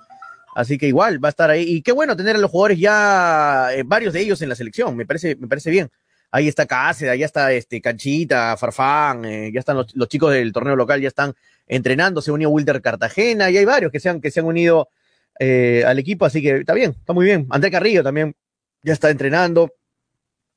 Así que igual va a estar ahí. Y qué bueno tener a los jugadores ya, eh, varios de ellos en la selección, me parece, me parece bien ahí está Cáceres, ya está este, Canchita, Farfán, eh, ya están los, chicos del torneo local, ya están entrenando, se unió Wilder Cartagena, y hay varios que se han, que se han unido eh, al equipo, así que está bien, está muy bien. André Carrillo también ya está entrenando.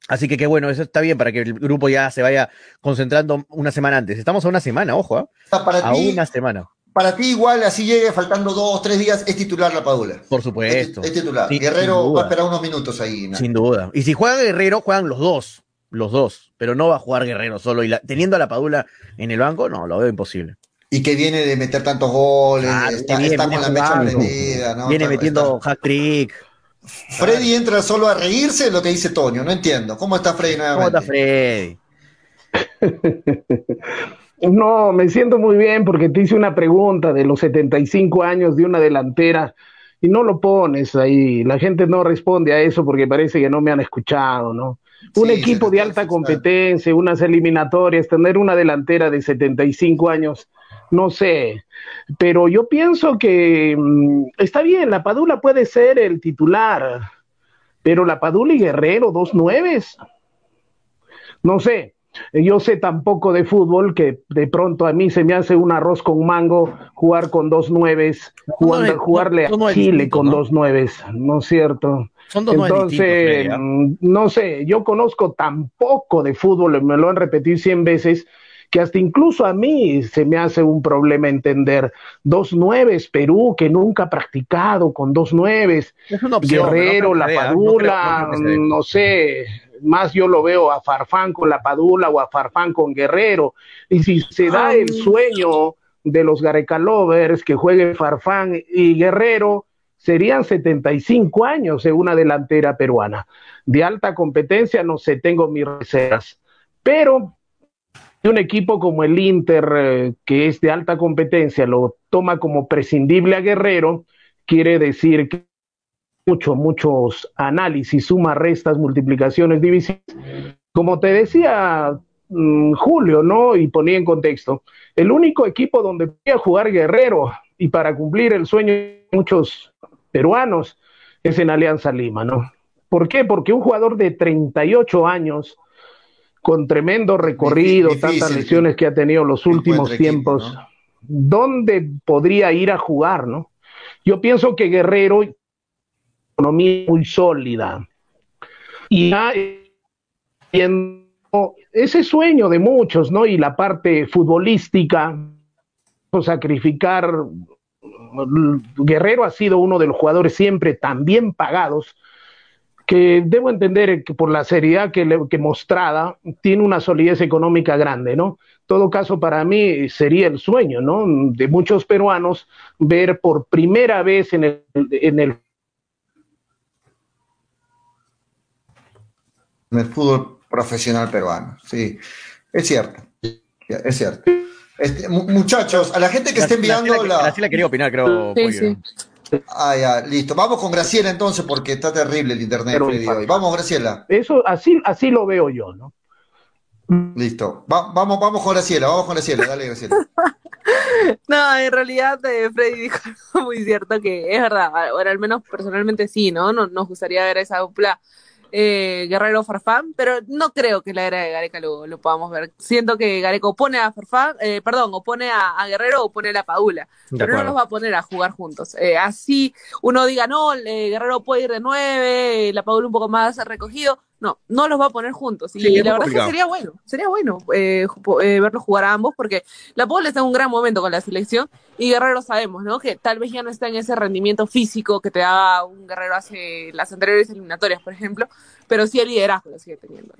Así que qué bueno, eso está bien para que el grupo ya se vaya concentrando una semana antes. Estamos a una semana, ojo, ¿eh? a una semana. Para ti igual, así llegue faltando dos, tres días, es titular la Padula. Por supuesto. Es, titular. Guerrero va a esperar unos minutos ahí. Sin duda. Y si juega Guerrero, juegan los dos los dos, pero no va a jugar Guerrero solo. Y teniendo a la Padula en el banco, no, lo veo imposible. Y que viene de meter tantos goles, está, con la mecha prendida, ¿no? Viene metiendo hack trick. Freddy entra solo a reírse lo que dice Toño, no entiendo. ¿Cómo está Freddy nuevamente? ¿Cómo está Freddy? no, me siento muy bien porque te hice una pregunta de los 75 años de una delantera y no lo pones ahí. La gente no responde a eso porque parece que no me han escuchado, ¿no? Un equipo de alta competencia, unas eliminatorias, tener una delantera de 75 años, no sé, pero yo pienso que mm, está bien, la Padula puede ser el titular, pero la Padula y Guerrero, dos nueves, no sé, yo sé tampoco de fútbol que de pronto a mí se me hace un arroz con mango jugar con dos nueves, jugarle a Chile con dos nueves, ¿no es cierto? Entonces, mm, no sé, yo conozco tan poco de fútbol, me lo han repetido cien veces, que hasta incluso a mí se me hace un problema entender. Dos nueves, Perú, que nunca ha practicado con dos nueves, Guerrero, La Padula, no, sé, más yo lo veo a Farfán con La Padula o a Farfán con Guerrero. Y si se da el sueño de los Gareca Lovers que juegue Farfán y Guerrero, serían 75 años en una delantera peruana. De alta competencia, no sé, tengo mis reservas. Pero un equipo como el Inter, eh, que es de alta competencia, lo toma como prescindible a Guerrero, quiere decir que mucho, muchos análisis, sumas, restas, multiplicaciones, divisiones. Como te decía mm, Julio, ¿no? Y ponía en contexto, el único equipo donde podía jugar Guerrero y para cumplir el sueño de muchos peruanos es en Alianza Lima, ¿no? ¿Por qué? Porque un jugador de 38 años, con tremendo recorrido, tantas lesiones que ha tenido los últimos tiempos, ¿dónde podría ir a jugar, no? Yo pienso que Guerrero, economía muy sólida, y ese sueño de muchos, ¿no? Y la parte futbolística, sacrificar Guerrero ha sido uno de los jugadores siempre tan bien pagados que debo entender que por la seriedad que, le, que mostrada tiene una solidez económica grande, ¿no? Todo caso, para mí sería el sueño, ¿no? De muchos peruanos ver por primera vez en el, en el fútbol profesional peruano, sí, es cierto, es cierto. Este, muchachos, a la gente que esté enviando la. Graciela quería opinar, creo. Sí, sí. Ah, ya, listo. Vamos con Graciela entonces, porque está terrible el internet hoy. Vamos, Graciela. Eso, así, así lo veo yo, ¿no? Listo. vamos, vamos con Graciela, vamos con Graciela, dale, Graciela. no, en realidad eh, Freddy dijo algo muy cierto que es verdad, ahora al menos personalmente sí, ¿no? Nos, nos gustaría ver esa dupla eh, Guerrero Farfán, pero no creo que la era de Gareca lo, lo podamos ver. Siento que Gareca opone a Farfán, eh, perdón, opone a, a, Guerrero o pone a la Padula, pero no los va a poner a jugar juntos. Eh, así uno diga, no, eh, Guerrero puede ir de nueve, la Padula un poco más recogido, no, no los va a poner juntos. Y, la verdad es que sería bueno, sería bueno eh, eh, verlos jugar a ambos, porque la Puebla está en un gran momento con la selección y Guerrero sabemos, ¿no? Que tal vez ya no está en ese rendimiento físico que te daba un Guerrero hace las anteriores eliminatorias, por ejemplo, pero sí el liderazgo lo sigue teniendo.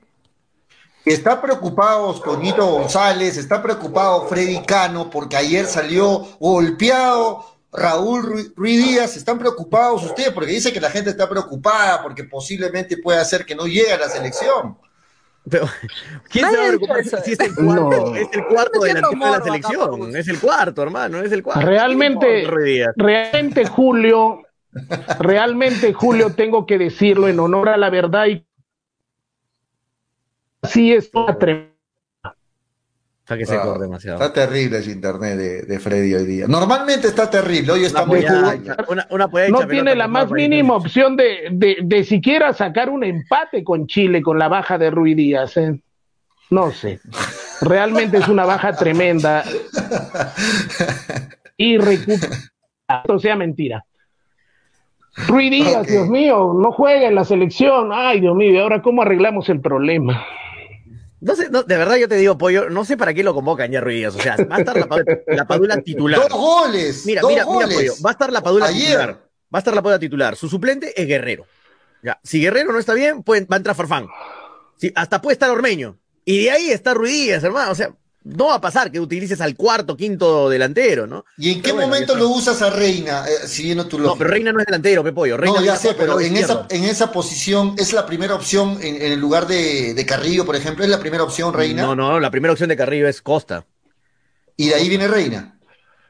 Está preocupado Toñito González, está preocupado Freddy Cano, porque ayer salió golpeado Raúl Ruiz Díaz, ¿están preocupados ustedes? Porque dice que la gente está preocupada porque posiblemente puede hacer que no llegue a la selección. Pero, ¿quién se va a preocupar si es el cuarto? Es el cuarto de la, de la selección. Es el cuarto, hermano, es el cuarto. Realmente, realmente, Julio, realmente, Julio, tengo que decirlo en honor a la verdad y sí es una tremenda Está que se corre demasiado. Está terrible el internet de, Freddy hoy día. Normalmente está terrible, hoy está muy No tiene la más mínima opción de, de, siquiera sacar un empate con Chile con la baja de Rui Díaz. ¿eh? No sé. Realmente es una baja tremenda. Y recupera. Esto sea mentira. Rui Díaz, Dios mío, no juega en la selección. Ay, Dios mío, ¿y ahora cómo arreglamos el problema? No sé, no, de verdad yo te digo, Pollo, no sé para qué lo convocan ya Ruiz. O sea, va a estar la, Padula titular. Dos goles. Mira, mira, mira, Pollo, va a estar la Padula titular. Va a estar la Padula titular. Su suplente es Guerrero. Ya. Si Guerrero no está bien, va a entrar Farfán. Sí, hasta puede estar Ormeño. Y de ahí está Ruiz, hermano. O sea, no va a pasar que utilices al cuarto, quinto delantero, ¿no? ¿Y en qué momento lo usas a Reina? Eh, siguiendo tu No, pero Reina no es delantero, Pepollo. Reina no, ya sé, pero en esa, en esa posición es la primera opción en, el lugar de, de, Carrillo, por ejemplo, ¿es la primera opción Reina? No, no, la primera opción de Carrillo es Costa. ¿Y de ahí viene Reina?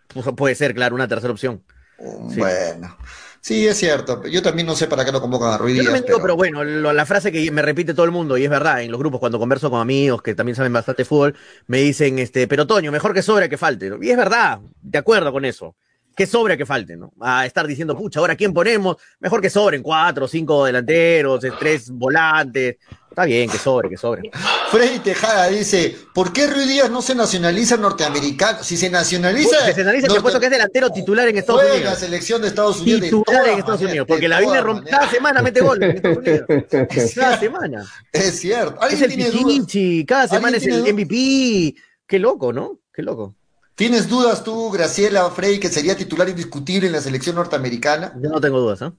Pues, puede ser, claro, una tercera opción. Bueno. Sí, es cierto. Yo también no sé para qué lo convocan a Ruiz pero... bueno, la frase que me repite todo el mundo, y es verdad, en los grupos cuando converso con amigos que también saben bastante fútbol, me dicen, este, pero Toño, mejor que sobre que falte. Y es verdad, de acuerdo con eso. Que sobre que falte, ¿no? A estar diciendo, pucha, ahora quién ponemos, mejor que sobren cuatro, cinco delanteros, tres volantes, Está bien, que sobre, que sobre. Freddy Tejada dice, ¿por qué Ruiz Díaz no se nacionaliza norteamericano? Si se nacionaliza... Se nacionaliza, norte... puesto que es delantero titular en Estados Unidos. la selección de Estados Unidos. Titular en Estados Unidos, porque la viene rompe cada semana mete goles en Estados Unidos. Cada semana. Es cierto. Es el Pichichi, cada semana es el MVP. Qué loco, ¿no? Qué loco. ¿Tienes dudas tú, Graciela Frey, que sería titular indiscutible en la selección norteamerónica? Yo no tengo dudas, ¿eh?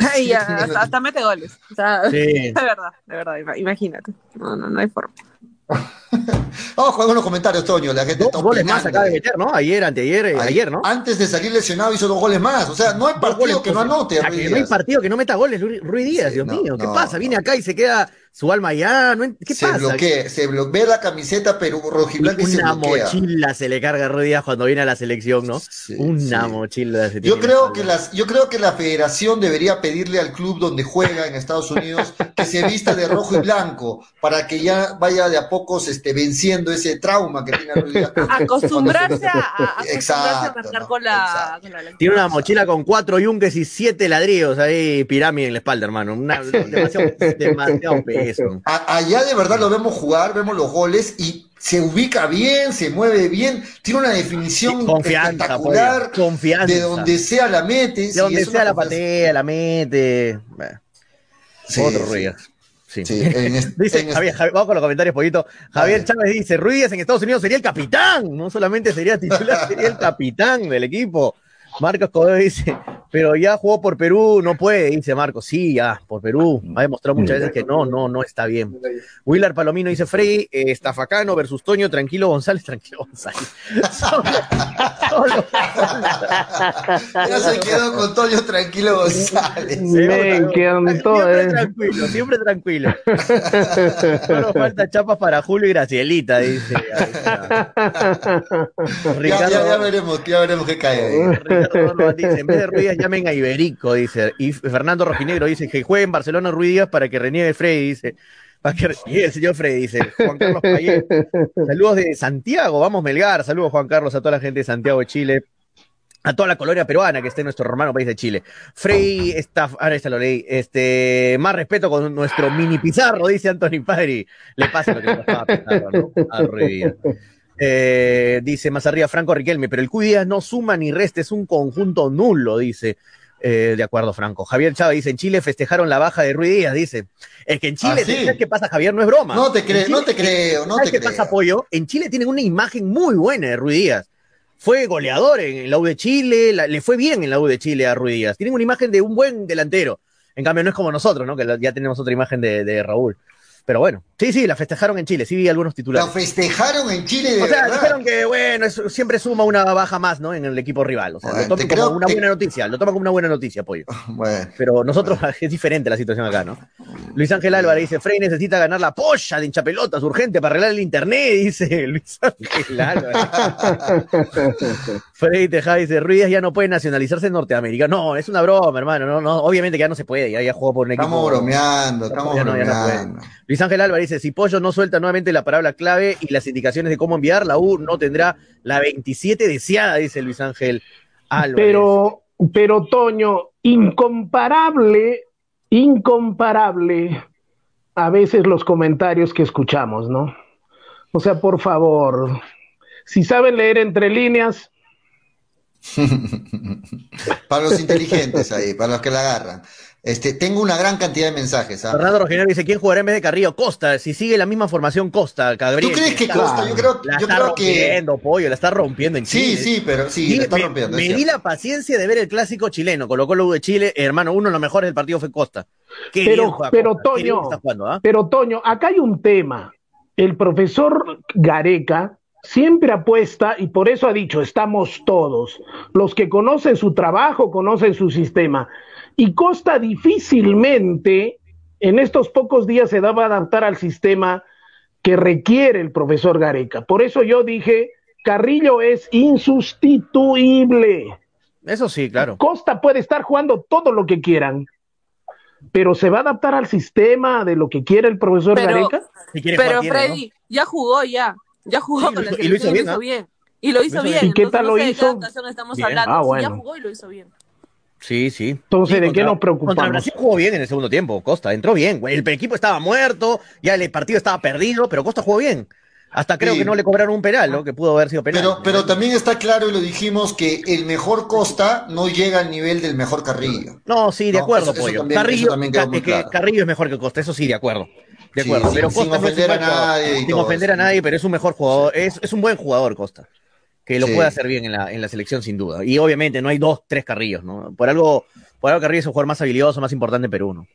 Ay, ya, hasta, hasta mete goles. O sea, Sí. de verdad, de verdad, ima- imagínate. No, no, no hay forma. Vamos con algunos comentarios, Toño. La gente Dos está goles más acaba de meter, ¿no? Ayer, anteayer, eh, Ay- ayer, ¿no? Antes de salir lesionado hizo dos goles más. O sea, no hay partido goles, que no anote. o sea, Ruiz que no hay partido que no meta goles, Ruiz Ruiz Díaz, Sí, Dios no, mío. ¿Qué no, pasa? Viene no. acá y se queda su alma. ¿no? ¿Qué se pasa? bloquea, se bloquea la camiseta Perú rojiblanca y se Una bloquea. mochila se le carga a Ruiz Díaz cuando viene a la selección, ¿no? Sí, Una sí. mochila se Yo creo que las, yo creo que la federación debería pedirle al club donde juega en Estados Unidos que se vista de rojo y blanco para que ya vaya de a pocos este, venciendo ese trauma que tiene Ruiz. Acostumbrarse a, a- acostumbrarse a Exacto, marcar ¿no? con la, Exacto. con la Tiene una mochila con cuatro yunques y siete ladrillos ahí, pirámide en la espalda, hermano. Una, demasiado, demasiado A- allá de verdad lo vemos jugar, vemos los goles y se ubica bien, se mueve bien, tiene una definición Confianza, espectacular, pollo, confianza. de donde sea la mete. De donde sea la patea, la mete. Bueno, Sí, otro sí. Ruiz Díaz. Sí. Sí, en es- Dice en es- Javier, Javier- vamos con los comentarios, pollito. Javier. Chávez dice, Ruiz en Estados Unidos sería el capitán, no solamente sería titular, sería el capitán del equipo. Marcos Codeo dice, pero ya jugó por Perú, no puede, dice Marcos. Sí, ya, por Perú. Ha demostrado muchas veces que no, no, no está bien. Willard Palomino dice, Frey, eh, Estafacano versus Toño, tranquilo González, tranquilo González. Solo- solo- Ya se quedó con Toño Tranquilo González. Me encantó, Siempre eh. tranquilo, siempre tranquilo. Solo falta chapas para Julio y Gracielita, dice. Ya, Ricardo, ya, ya veremos, ya veremos qué cae ahí. Ricardo Donovan dice, en vez de Ruiz llamen a Iberico, dice. Y Fernando Rojinegro dice que juegue en Barcelona Ruiz para que reniegue Freddy, dice. Para que reniegue el señor Freddy, dice. Juan Carlos Payet. Saludos de Santiago, vamos Melgar. Saludos Juan Carlos a toda la gente de Santiago de Chile. A toda la colonia peruana que esté en nuestro hermano país de Chile. Frey está, ahora esta lo leí. Este, más respeto con nuestro mini pizarro, dice Anthony Padri. Le pasa lo que pasaba a ¿no? A Ruiz. Eh, dice más arriba Franco Riquelme, pero el Q Díaz no suma ni resta, es un conjunto nulo, dice. Eh, de acuerdo, Franco. Javier Chávez dice, en Chile festejaron la baja de Ruiz Díaz, dice. Es que en Chile, ¿Ah, sí? ¿sabes qué pasa, Javier? No es broma. No te creo, no te creo, no ¿Sabes te qué creo. pasa, Pollo? En Chile tienen una imagen muy buena de Ruiz Díaz. Fue goleador en la U de Chile, la- le fue bien en la U de Chile a Ruiz Díaz. Tienen una imagen de un buen delantero. En cambio, no es como nosotros, ¿no? Que ya tenemos otra imagen de, de Raúl. Pero bueno, sí, sí, la festejaron en Chile, sí vi algunos La titulares. festejaron en Chile de O sea, verdad. dijeron que, bueno, eso siempre suma una baja más, ¿no? En el equipo rival. O sea, Bueno, lo toman como una te- buena noticia, lo toman como una buena noticia, Pollo. Bueno, Pero nosotros es diferente la situación acá, ¿no? Luis Ángel Álvarez dice, Frey necesita ganar la polla de hinchapelotas urgente para arreglar el internet, dice Luis Ángel Álvarez. Frey Tejada dice, Ruiz ya no puede nacionalizarse en Norteamérica. No, es una broma, hermano. No, no, obviamente que ya no se puede, ya, ya jugó por un equipo. estamos bromeando, estamos Ya no, ya no bromeando. Luis Ángel Álvarez dice, si Pollo no suelta nuevamente la palabra clave y las indicaciones de cómo enviar, la U no tendrá la 27 deseada, dice Luis Ángel Álvarez. Pero, pero Toño, incomparable, incomparable a veces los comentarios que escuchamos, ¿no? O sea, por favor, si saben leer entre líneas, Para los inteligentes ahí, para los que la agarran. Este, tengo una gran cantidad de mensajes. ¿ah? Fernando Roginero dice, ¿quién jugará en vez de Carrillo? Costa, si sigue la misma formación Costa, Gabriel. ¿Tú crees que está- Costa? Yo creo, La yo está creo que. rompiendo, pollo, la está rompiendo en Sí, Chile. sí, pero sí, Sí, la está me, rompiendo. di la paciencia de ver el clásico chileno, colocó la U de Chile, hermano, uno de los mejores del partido fue Costa. Qué Pero- pero, Costa, qué bien Toño, está jugando, ¿ah? Pero Toño, acá hay un tema. El profesor Gareca siempre apuesta y por eso ha dicho, estamos todos. Los que conocen su trabajo, conocen su sistema. Y Costa difícilmente en estos pocos días se daba a adaptar al sistema que requiere el profesor Gareca. Por eso yo dije, Carrillo es insustituible. Eso sí, claro. Costa puede estar jugando todo lo que quieran, pero se va a adaptar al sistema de lo que quiere el profesor Pero- Gareca. Si Pero jugar, tiene, ¿no? Freddy ya jugó ya. Ya jugó Sí, con la y lo hizo y bien, lo hizo ¿ah? bien. Y lo hizo bien. bien. ¿Y qué tal lo hizo? qué ocasión estamos Bien. hablando. Ah, bueno. Ya jugó y lo hizo bien. Sí, sí. Entonces, Sí, ¿de qué nos preocupamos? Contra Brasil jugó bien en el segundo tiempo, Costa, entró bien. güey. El equipo estaba muerto, ya el partido estaba perdido, pero Costa jugó bien. Hasta creo Sí. que no le cobraron un penal, ¿no? Que pudo haber sido penal. Pero, pero también está claro y lo dijimos que el mejor Costa no llega al nivel del mejor Carrillo. No, sí, de No, acuerdo, eso- eso Pollo. también- Carrillo, eso también quedó Ca- muy es que claro. Carrillo es mejor que Costa, eso sí, de acuerdo. De acuerdo, pero sin Costa no es un ofender a nadie Sin ofender a nadie, pero es un mejor jugador, es, es un buen jugador Costa, que lo Sí. puede hacer bien en la, en la selección sin duda. Y obviamente no hay dos, tres Carrillos, ¿no? Por algo, por algo Carrillo es un jugador más habilidoso, más importante en Perú, ¿no?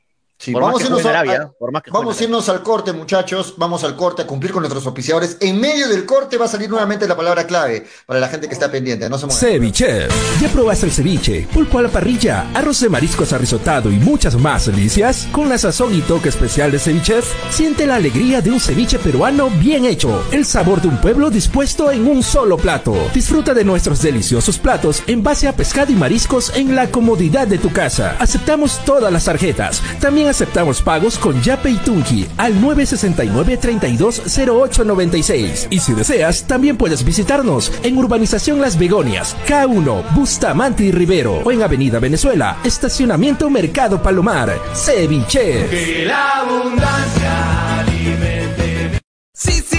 Sí, por vamos más que a irnos a- por más que Vamos irnos al corte, muchachos. Vamos al corte a cumplir con nuestros auspiciadores. En medio del corte va a salir nuevamente la palabra clave para la gente que está pendiente. No se muevan. Ceviche. ¿Ya probaste el ceviche? Pulpo a la parrilla, arroz de mariscos arrisotado y muchas más delicias? Con la sazón y toque especial de Ceviche, siente la alegría de un ceviche peruano bien hecho. El sabor de un pueblo dispuesto en un solo plato. Disfruta de nuestros deliciosos platos en base a pescado y mariscos en la comodidad de tu casa. Aceptamos todas las tarjetas. También aceptamos pagos con Yape y Tunki al 969-320896. Y si deseas, también puedes visitarnos en Urbanización Las Begonias, K1, Bustamante y Rivero, o en Avenida Venezuela, Estacionamiento Mercado Palomar, Ceviche. Si, si quieres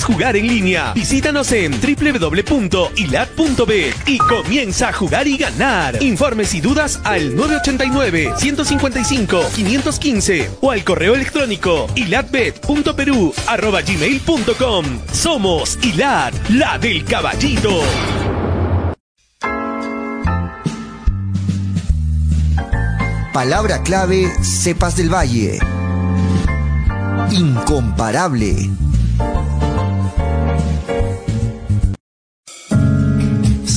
jugar en línea. Visítanos en www.ilat.b y comienza a jugar y ganar. Informes y dudas al 989-155-515 o al correo electrónico ilatbet.peru@gmail.com. Somos Ilat, la del caballito. Palabra clave, cepas del valle. Incomparable.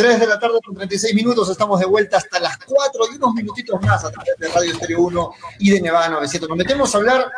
3 de la tarde con 36 minutos, estamos de vuelta hasta las 4 y unos minutitos más a través de Radio Estéreo 1 y de Nevada 900. Nos metemos a hablar,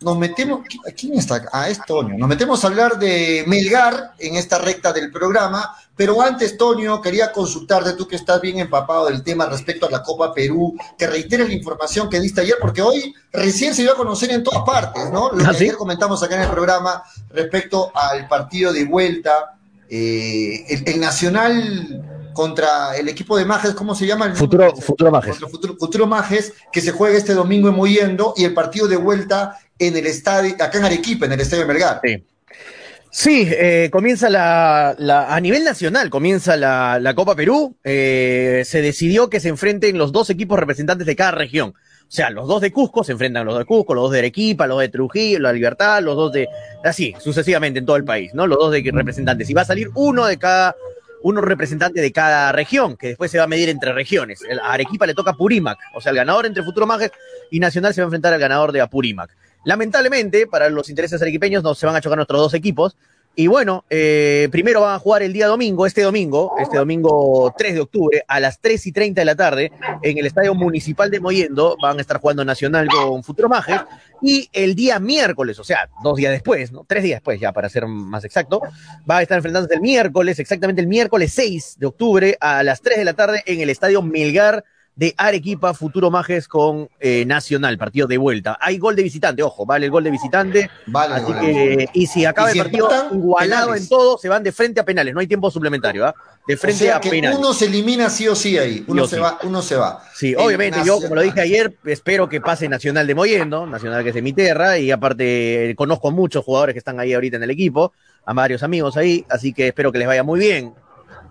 nos metemos, ¿a quién está? Ah, es Toño. Nos metemos a hablar de Melgar en esta recta del programa, pero antes, Toño, quería consultarte, tú que estás bien empapado del tema respecto a la Copa Perú, que reiteres la información que diste ayer, porque hoy recién se dio a conocer en todas partes, ¿no? Lo que ¿Ah, sí? ayer comentamos acá en el programa respecto al partido de vuelta eh, el, el Nacional contra el equipo de Majes, ¿cómo se llama? Futuro, futuro Majes. Futuro, Futuro Majes, que se juega este domingo en Moyendo, y el partido de vuelta en el estadio, acá en Arequipa, en el estadio Melgar. Sí. Sí, eh, comienza la, la- a nivel nacional, comienza la, la Copa Perú. Eh, se decidió que se enfrenten los dos equipos representantes de cada región. O sea, los dos de Cusco se enfrentan los de Cusco, los dos de Arequipa, los de Trujillo, la Libertad, los dos de, así, sucesivamente en todo el país, ¿no? Los dos de representantes. Y va a salir uno de cada, un representante de cada región, que después se va a medir entre regiones. A Arequipa le toca Purímac, o sea, el ganador entre Futuro Mágico y Nacional se va a enfrentar al ganador de Apurímac. Lamentablemente, para los intereses arequipeños, no se van a chocar nuestros dos equipos. Y bueno, eh, primero van a jugar el día domingo, este domingo, este domingo 3 de octubre, a las 3 y 30 de la tarde, en el Estadio Municipal de Moyendo, van a estar jugando Nacional con Futuro Mágico. Y el día miércoles, o sea, dos días después, ¿no? Tres días después, ya para ser más exacto, va a estar enfrentándose el miércoles, exactamente el miércoles 6 de octubre, a las 3 de la tarde, en el Estadio Melgar de Arequipa, Futuro Majes con eh, Nacional, partido de vuelta. Hay gol de visitante, ojo, vale el gol de visitante. Vale, así que, y si acaba Y si el partido igualado penales. en todo, se van de frente a penales, no hay tiempo suplementario, ¿ah? De O frente sea a que penales. uno se elimina sí o sí ahí. Uno se sí. va, uno se va. Sí, El obviamente, yo como lo dije ayer, espero que pase Nacional de Moyendo, Nacional que es de mi tierra, y aparte eh, conozco muchos jugadores que están ahí ahorita en el equipo, a varios amigos ahí, así que espero que les vaya muy bien.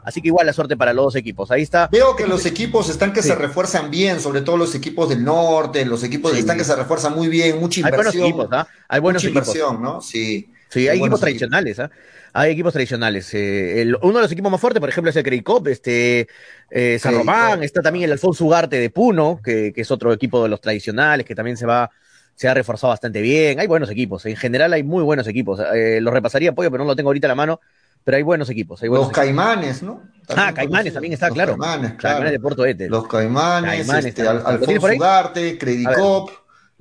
Así que igual la suerte para los dos equipos. Ahí está. Veo que los equipos están que Sí. se refuerzan bien, sobre todo los equipos del norte, los equipos Sí. están que se refuerzan muy bien, mucha Hay buenos inversión. equipos, ¿ah? Hay buenos mucha equipos. inversión, ¿no? Sí. Sí, hay equipos tradicionales, ¿ah? Hay equipos tradicionales. Eh, el- uno de los equipos más fuertes, por ejemplo, es el Creicop, este, eh, San. Román, está también el Alfonso Ugarte de Puno, que, que es otro equipo de los tradicionales, que también se va, se ha reforzado bastante bien. Hay buenos equipos, en general hay muy buenos equipos. Eh, los repasaría pollo, pero no lo tengo ahorita a la mano, pero hay buenos equipos. Hay buenos Los equipos. Caimanes, ¿no? Ah, Caimanes también está, Los claro. Caimanes, claro. Caimanes de Puerto Ete. Los Caimanes, Caimanes este, también. Al- ¿Lo tienes Alfonso? Ugarte, Credicop,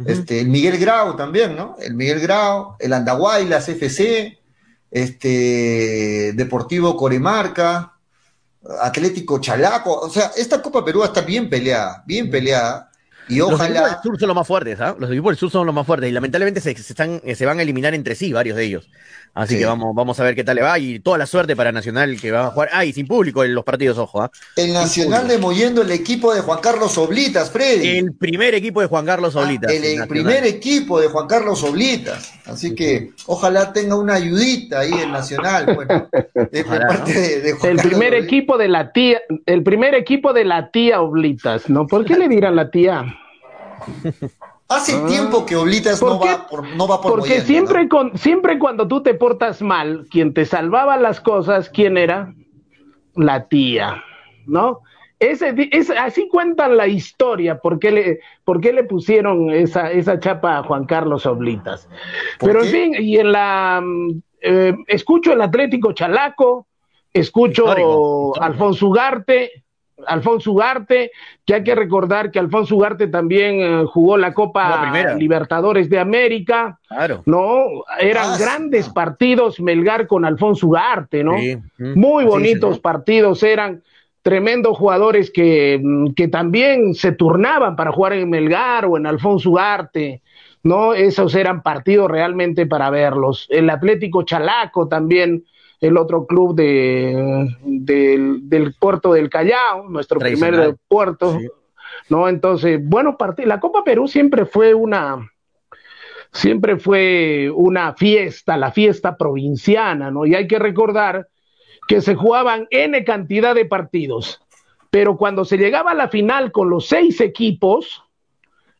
este, el Miguel Grau también, ¿no? El Miguel Grau, el Andahuaylas FC, este, Deportivo Coremarca, Atlético Chalaco, o sea, esta Copa Perú está bien peleada, bien peleada, y Los equipos del ojalá, sur son los más fuertes, ¿ah? Los equipos del sur son los más fuertes y lamentablemente se, se están, eh, se van a eliminar entre sí varios de ellos. Así Sí. que vamos, vamos a ver qué tal le va y toda la suerte para Nacional que va a jugar. Ah, y sin público en los partidos, ojo, ¿ah? el Nacional de Moyendo, el equipo de Juan Carlos Oblitas, Freddy. El primer equipo de Juan Carlos Oblitas. Ah, el, Nacional. primer equipo de Juan Carlos Oblitas. Así que ojalá tenga una ayudita ahí el Nacional, bueno, de, de Ojalá, parte ¿no? de, de Juan El Carlos primer Oblitas. equipo de la tía, el primer equipo de la tía Oblitas, ¿no? ¿Por qué le dirán la tía? Hace tiempo que Oblitas ¿Por no va por, no va por Porque siempre, ¿no? con, siempre cuando tú te portas mal, quien te salvaba las cosas, ¿quién era? La tía, ¿no? Ese, es, así cuentan la historia, por qué le, por qué le pusieron esa, esa chapa a Juan Carlos Oblitas. ¿Por Pero qué? en fin, y en la mm, eh, escucho el Atlético Chalaco, escucho histórico. Alfonso Ugarte, Alfonso Ugarte, que hay que recordar que Alfonso Ugarte también eh, jugó la Copa La. Libertadores de América. Claro. No, eran Ah, grandes partidos Melgar con Alfonso Ugarte, ¿no? Sí, mm, Muy bonitos partidos eran. Tremendos jugadores que, mm, que también se turnaban para jugar en Melgar o en Alfonso Ugarte, ¿no? Esos eran partidos realmente para verlos. El Atlético Chalaco también, el otro club de, del, del puerto del Callao, nuestro primer puerto, Sí. ¿no? Entonces, bueno, la Copa Perú siempre fue una, siempre fue una fiesta, la fiesta provinciana, ¿no? Y hay que recordar que se jugaban N cantidad de partidos, pero cuando se llegaba a la final con los seis equipos,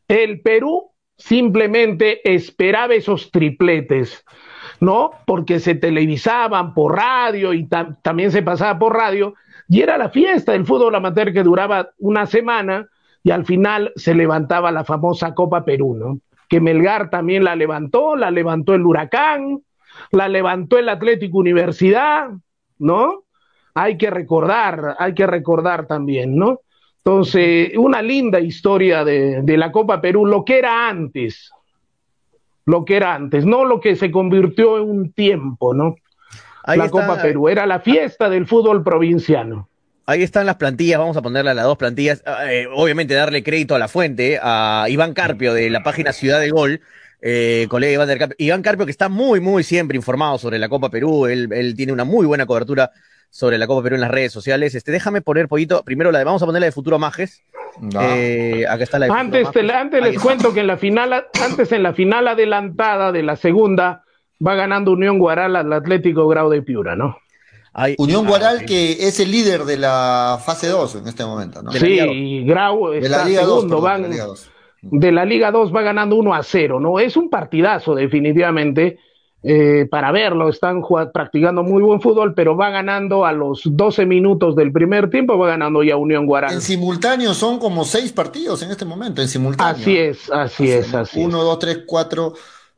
el Perú simplemente esperaba esos tripletes, ¿no? Porque se televisaban por radio y tam- también se pasaba por radio, y era la fiesta del fútbol amateur que duraba una semana y al final se levantaba la famosa Copa Perú, ¿no? Que Melgar también la levantó, la levantó el Huracán, la levantó el Atlético Universidad, ¿no? Hay que recordar, hay que recordar también, ¿no? Entonces, una linda historia de la Copa Perú, lo que era antes, lo que era antes, no lo que se convirtió en un tiempo, ¿no? Ahí la está- Copa Perú, era la fiesta del fútbol provinciano. Ahí están las plantillas, vamos a ponerle a las dos plantillas. Eh, obviamente darle crédito a la fuente, a Iván Carpio de la página Ciudad de Gol, eh, colega Iván, del Carpio. Iván Carpio que está muy, muy siempre informado sobre la Copa Perú, él, él tiene una muy buena cobertura sobre la Copa Perú en las redes sociales. Este, déjame poner, pollito, primero la de, vamos a poner la de Futuro Majes. Eh, acá está la de Futuro Antes, te- Majes. antes les cuento que en la final, antes en la final adelantada de la segunda, va ganando Unión Guaral al Atlético Grau de Piura, ¿no? Ahí- Unión ah, Guaral, que es el líder de la fase 2 en este momento, ¿no? Sí, y Grau De está la Liga 2, segundo, perdón, van, de la Liga 2. de la Liga 2 va ganando 1 a 0, ¿no? Es un partidazo definitivamente eh, para verlo, están jugando, practicando muy buen fútbol, pero va ganando a los 12 minutos del primer tiempo, va ganando ya Unión Guarán. En simultáneo son como seis partidos en este momento, en simultáneo. Así es, así es, así Uno, dos, tres, cuatro.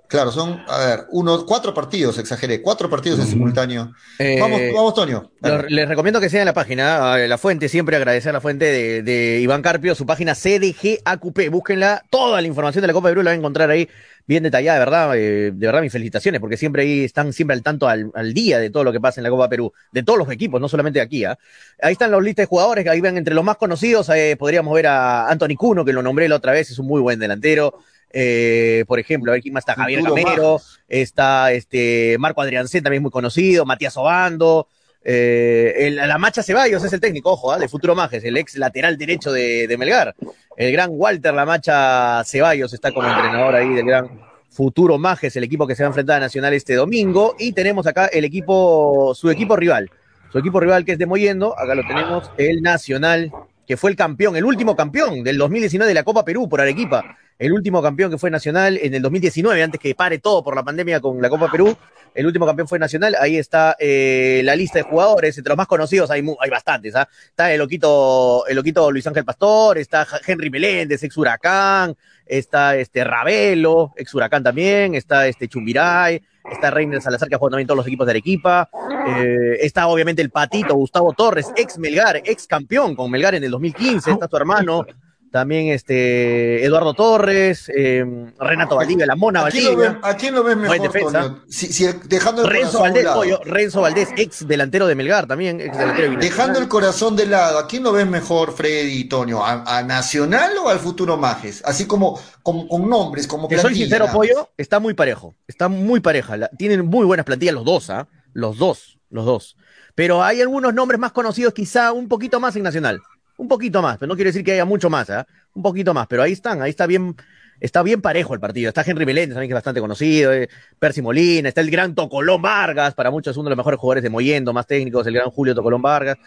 Claro, son, a ver, uno, cuatro partidos, exageré, cuatro partidos en simultáneo. Eh, vamos, vamos, Toño. les recomiendo que en la página, la fuente, siempre agradecer a la fuente de, de Iván Carpio, su página CDGAQP. Búsquenla, toda la información de la Copa de Perú la van a encontrar ahí bien detallada, de verdad, eh, de verdad mis felicitaciones, porque siempre ahí están siempre al tanto al, al día de todo lo que pasa en la Copa de Perú, de todos los equipos, no solamente de aquí. ¿ah? Ahí están los listas de jugadores, que ahí ven entre los más conocidos, eh, podríamos ver a Anthony Cuno, que lo nombré la otra vez, es un muy buen delantero. Eh, por ejemplo, a ver quién más está, Javier Gamero, está este Marco Adriancén, también muy conocido, Matías Obando, eh, el- la Macha Ceballos es el técnico, ojo, ¿ah? de Futuro Majes, el ex lateral derecho de, de Melgar. El gran Walter La Macha Ceballos está como entrenador ahí del gran Futuro Majes, el equipo que se va a enfrentar a Nacional este domingo. Y tenemos acá el equipo, su equipo rival. Su equipo rival que es de Moyendo, acá lo tenemos, el Nacional, que fue el campeón, el último campeón del 2019 de la Copa Perú por Arequipa. El último campeón que fue Nacional en el 2019, antes que pare todo por la pandemia con la Copa Perú. El último campeón fue Nacional. Ahí está eh, la lista de jugadores. Entre los más conocidos hay, hay bastantes. ¿ah? Está el loquito, el loquito Luis Ángel Pastor, está Henry Meléndez, ex Huracán, está este Ravelo, ex Huracán también, está este Chumbiray, está Reiner Salazar, que ha jugado también todos los equipos de Arequipa. Eh, está obviamente el Patito, Gustavo Torres, ex Melgar, ex campeón con Melgar en el 2015. Está su hermano. También este Eduardo Torres, eh, Renato Valdivia, la Mona ¿A quién, lo Valdivia. ves, a quién lo ves mejor, defensa. Si, si dejando el Renzo Valdés, lado. pollo, Renzo Valdés, ex delantero de Melgar también, ex delantero de. Dejando el corazón de lado, ¿a quién lo ves mejor, Freddy y Toño? ¿A, a Nacional o al futuro Majes? Así como, como con nombres, como Te soy plantilla, sincero, pollo, está muy parejo, está muy pareja. La- tienen muy buenas plantillas los dos, ¿ah? Los dos, los dos. Pero hay algunos nombres más conocidos, quizá un poquito más en Nacional. Un poquito más, pero no quiere decir que haya mucho más, ¿ah? Un poquito más, pero ahí están, ahí está bien, está bien parejo el partido. Está Henry Meléndez también, que es bastante conocido, eh, Percy Molina, está el gran Tocolón Vargas, para muchos es uno de los mejores jugadores de Moyendo, más técnicos, el gran Julio Tocolón Vargas.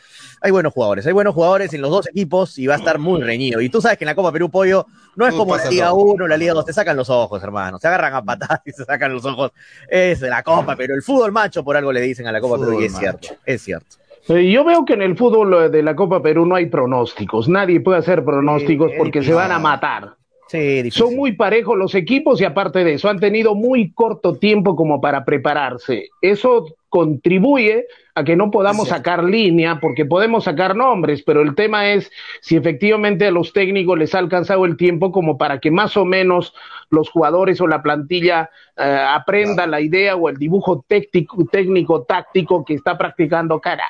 Hay buenos jugadores, hay buenos jugadores en los dos equipos y va a estar muy reñido. Y tú sabes que en la Copa Perú Pollo no es como la Liga todo. 1, la Liga 2, te sacan los ojos, hermano. Se agarran a patadas y se sacan los ojos. Es la Copa, pero el fútbol macho por algo le dicen a la Copa Perú y es cierto, es cierto. Eh, Yo veo que en el fútbol eh, de la Copa Perú no hay pronósticos, nadie puede hacer pronósticos Sí, porque se van a matar. Sí. Son muy parejos los equipos y aparte de eso han tenido muy corto tiempo como para prepararse. Eso contribuye a que no podamos sacar línea porque podemos sacar nombres, pero el tema es si efectivamente a los técnicos les ha alcanzado el tiempo como para que más o menos los jugadores o la plantilla eh, aprenda la idea o el dibujo técnico, técnico táctico que está practicando cara.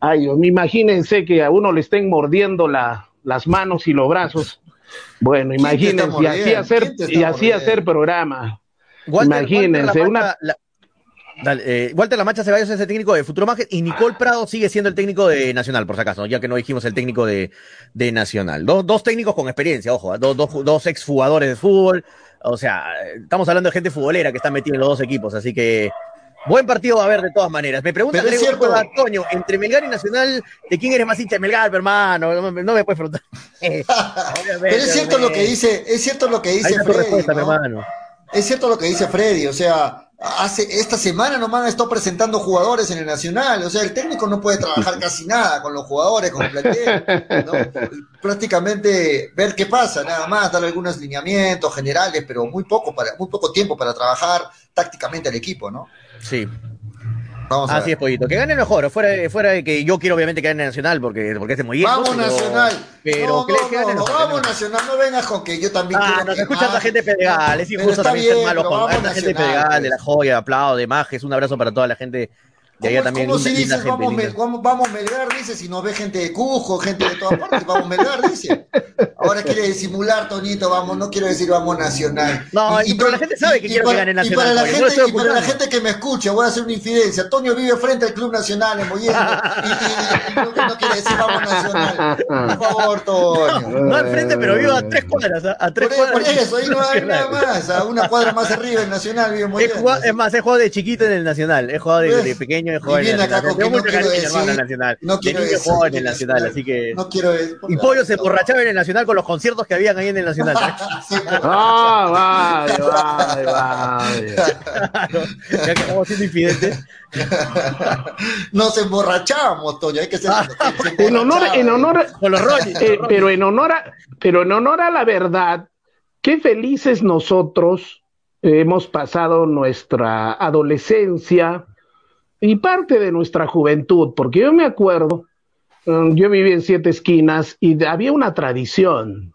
Ay, Dios, imagínense que a uno le estén mordiendo la- las manos y los brazos. Bueno, ¿Quién te está imagínense, y así hacer, ¿Quién te está y así hacer programa. Walter, Imagínense, Walter una- la- Dale, eh, Walter Lamacha Ceballos es el técnico de Futuro Majes y Nicole Prado sigue siendo el técnico de Nacional, por si acaso, ya que no dijimos el técnico de, de Nacional. Dos, dos técnicos con experiencia, ojo, ¿eh? dos, dos, dos exjugadores de fútbol. O sea, estamos hablando de gente futbolera que está metida en los dos equipos, así que buen partido va a haber de todas maneras. Me pregunta Toño, entre Melgar y Nacional, ¿de quién eres más hincha Melgar, hermano? No, me- no me puedes preguntar. Pero es cierto lo que dice, es cierto lo que dice Freddy, ¿no? hermano. Es cierto lo que dice Freddy, o sea, hace esta semana nomás han estado presentando jugadores en el Nacional, o sea, el técnico no puede trabajar casi nada con los jugadores, con el plantel, ¿no? Prácticamente ver qué pasa, nada más, dar algunos lineamientos generales, pero muy poco para muy poco tiempo para trabajar tácticamente al equipo, ¿no? Sí. Vamos a Así es, Pollito. Que gane mejor, fuera de, fuera de que yo quiero obviamente que gane Nacional porque, porque es de muy Vamos Nacional. Pero no, que, no, que gane no, mejor, vamos. Nacional, no vengas con que yo también Ah, quiero escucha esta más- gente Pedregal, es Pero injusto también ser bien, malo pero con esta gente Pedregal, de la joya, aplaudo, de Majes, un abrazo para toda la gente de allá ¿Cómo, también. cómo si linda- dices gente, vamos. Mel- vamos, vamos Melgar, dice, si nos ve gente de Cujo, gente de todas partes, vamos Melgar, dice. Ahora quiere disimular, Toñito, vamos, no quiero decir vamos Nacional. No, y- pero la gente sabe que quiero que para, gane y Nacional, para la no gente, y para la gente que me escucha, voy a hacer una infidencia. Toño vive frente al Club Nacional en Mollendo y, y- y no, no quiere decir vamos Nacional. Por favor, Toño. No al frente, pero vivo a tres cuadras, a, a tres Por, cuadras. por eso, ahí no hay nada más. A una cuadra más arriba el Nacional vive en Mollendo. es más, he jugado de chiquito en el Nacional, he jugado de, de ¿Ves? pequeño niño de joven. No quiero Nacional. no de quiero niño decir joven que en Nacional, así que. No quiero decir. Y Pollo se emborrachaba en el Nacional con los conciertos que habían ahí en el Nacional. Ah, vaya, vaya, vaya. Claro, ya que estamos siendo infidentes. Nos emborrachábamos, Toño, hay que ser. En honor, en honor, Con los eh, con los pero en honor a, pero en honor a la verdad, qué felices nosotros hemos pasado nuestra adolescencia y parte de nuestra juventud, porque yo me acuerdo, mm, yo viví en Siete Esquinas y había una tradición.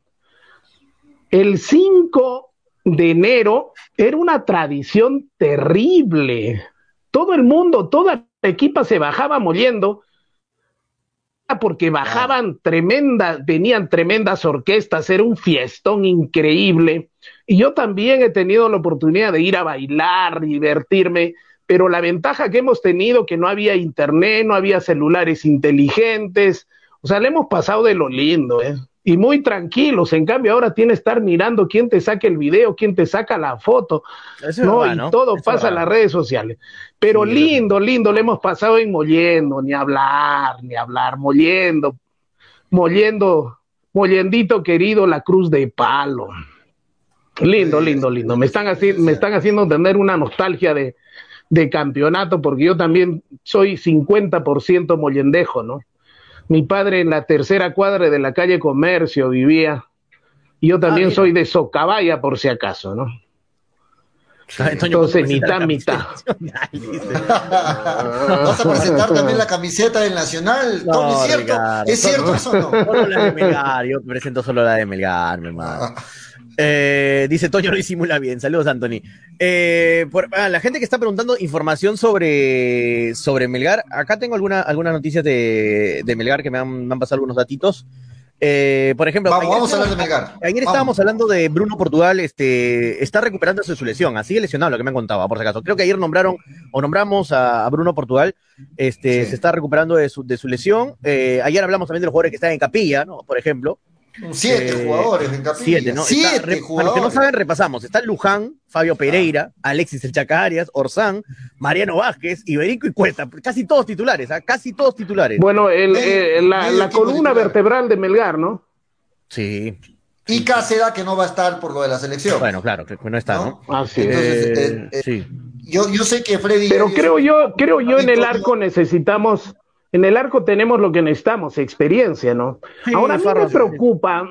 El 5 de enero era una tradición terrible. Todo el mundo, toda la equipa se bajaba moliendo porque bajaban tremendas, venían tremendas orquestas, era un fiestón increíble. Y yo también he tenido la oportunidad de ir a bailar, divertirme, pero la ventaja que hemos tenido que no había internet, no había celulares inteligentes, o sea, le hemos pasado de lo lindo, ¿eh? Y muy tranquilos, en cambio ahora tienes que estar mirando quién te saca el video, quién te saca la foto, Eso no, y todo Eso pasa en las redes sociales. Pero Sí, lindo, lindo, le hemos pasado en mollendo, ni hablar, ni hablar, mollendo, mollendo, mollendito querido, la cruz de palo. Lindo, lindo, lindo. Me están, haci- me están haciendo tener una nostalgia de, de campeonato, porque yo también soy 50% mollendejo, ¿no? Mi padre en la tercera cuadra de la calle Comercio vivía. Y yo también mira. soy de Socabaya, por si acaso, ¿no? Ay, Toño, ¿cuándo Entonces, mitad, mitad. ¿Vas a presentar también la camiseta del Nacional? No, ¿es cierto? Ricardo, ¿Es cierto solo- eso o no? Solo la de Melgar, yo presento solo la de Melgar, mi hermano. Eh, dice Toño lo disimula bien. Saludos, Anthony. Eh, por- ah, la gente que está preguntando información sobre, sobre Melgar, acá tengo alguna, algunas noticias de, de Melgar que me han, me han pasado algunos datitos. Eh, por ejemplo, Vamos, a hablar de estábamos- Melgar. Ayer Vamos. estábamos hablando de Bruno Portugal, este, está recuperándose de su lesión, así lesionado lo que me han contado, por si acaso. Creo que ayer nombraron o nombramos a, a Bruno Portugal, este, Sí. se está recuperando de su, de su lesión. Eh, ayer hablamos también de los jugadores que están en capilla, ¿no? Por ejemplo. Siete Eh, jugadores en capilla. Siete, ¿no? Está Siete re- Para los que jugadores. no saben, repasamos. Está Luján, Fabio Pereira, Alexis El Chaca Arias, Orsán, Mariano Vázquez, Iberico y Cuesta. Casi todos titulares, ¿ah? Casi todos titulares. Bueno, el, eh, la, columna titular. vertebral de Melgar, ¿no? Sí. Y Cáceres que no va a estar por lo de la selección. Bueno, claro, que no está, ¿no? Así es. Entonces, Eh, eh, eh, sí. yo, yo sé que Freddy. Pero creo yo, creo yo en el arco necesitamos, en el arco tenemos lo que necesitamos, experiencia, ¿no? Sí, Ahora a mí me preocupa,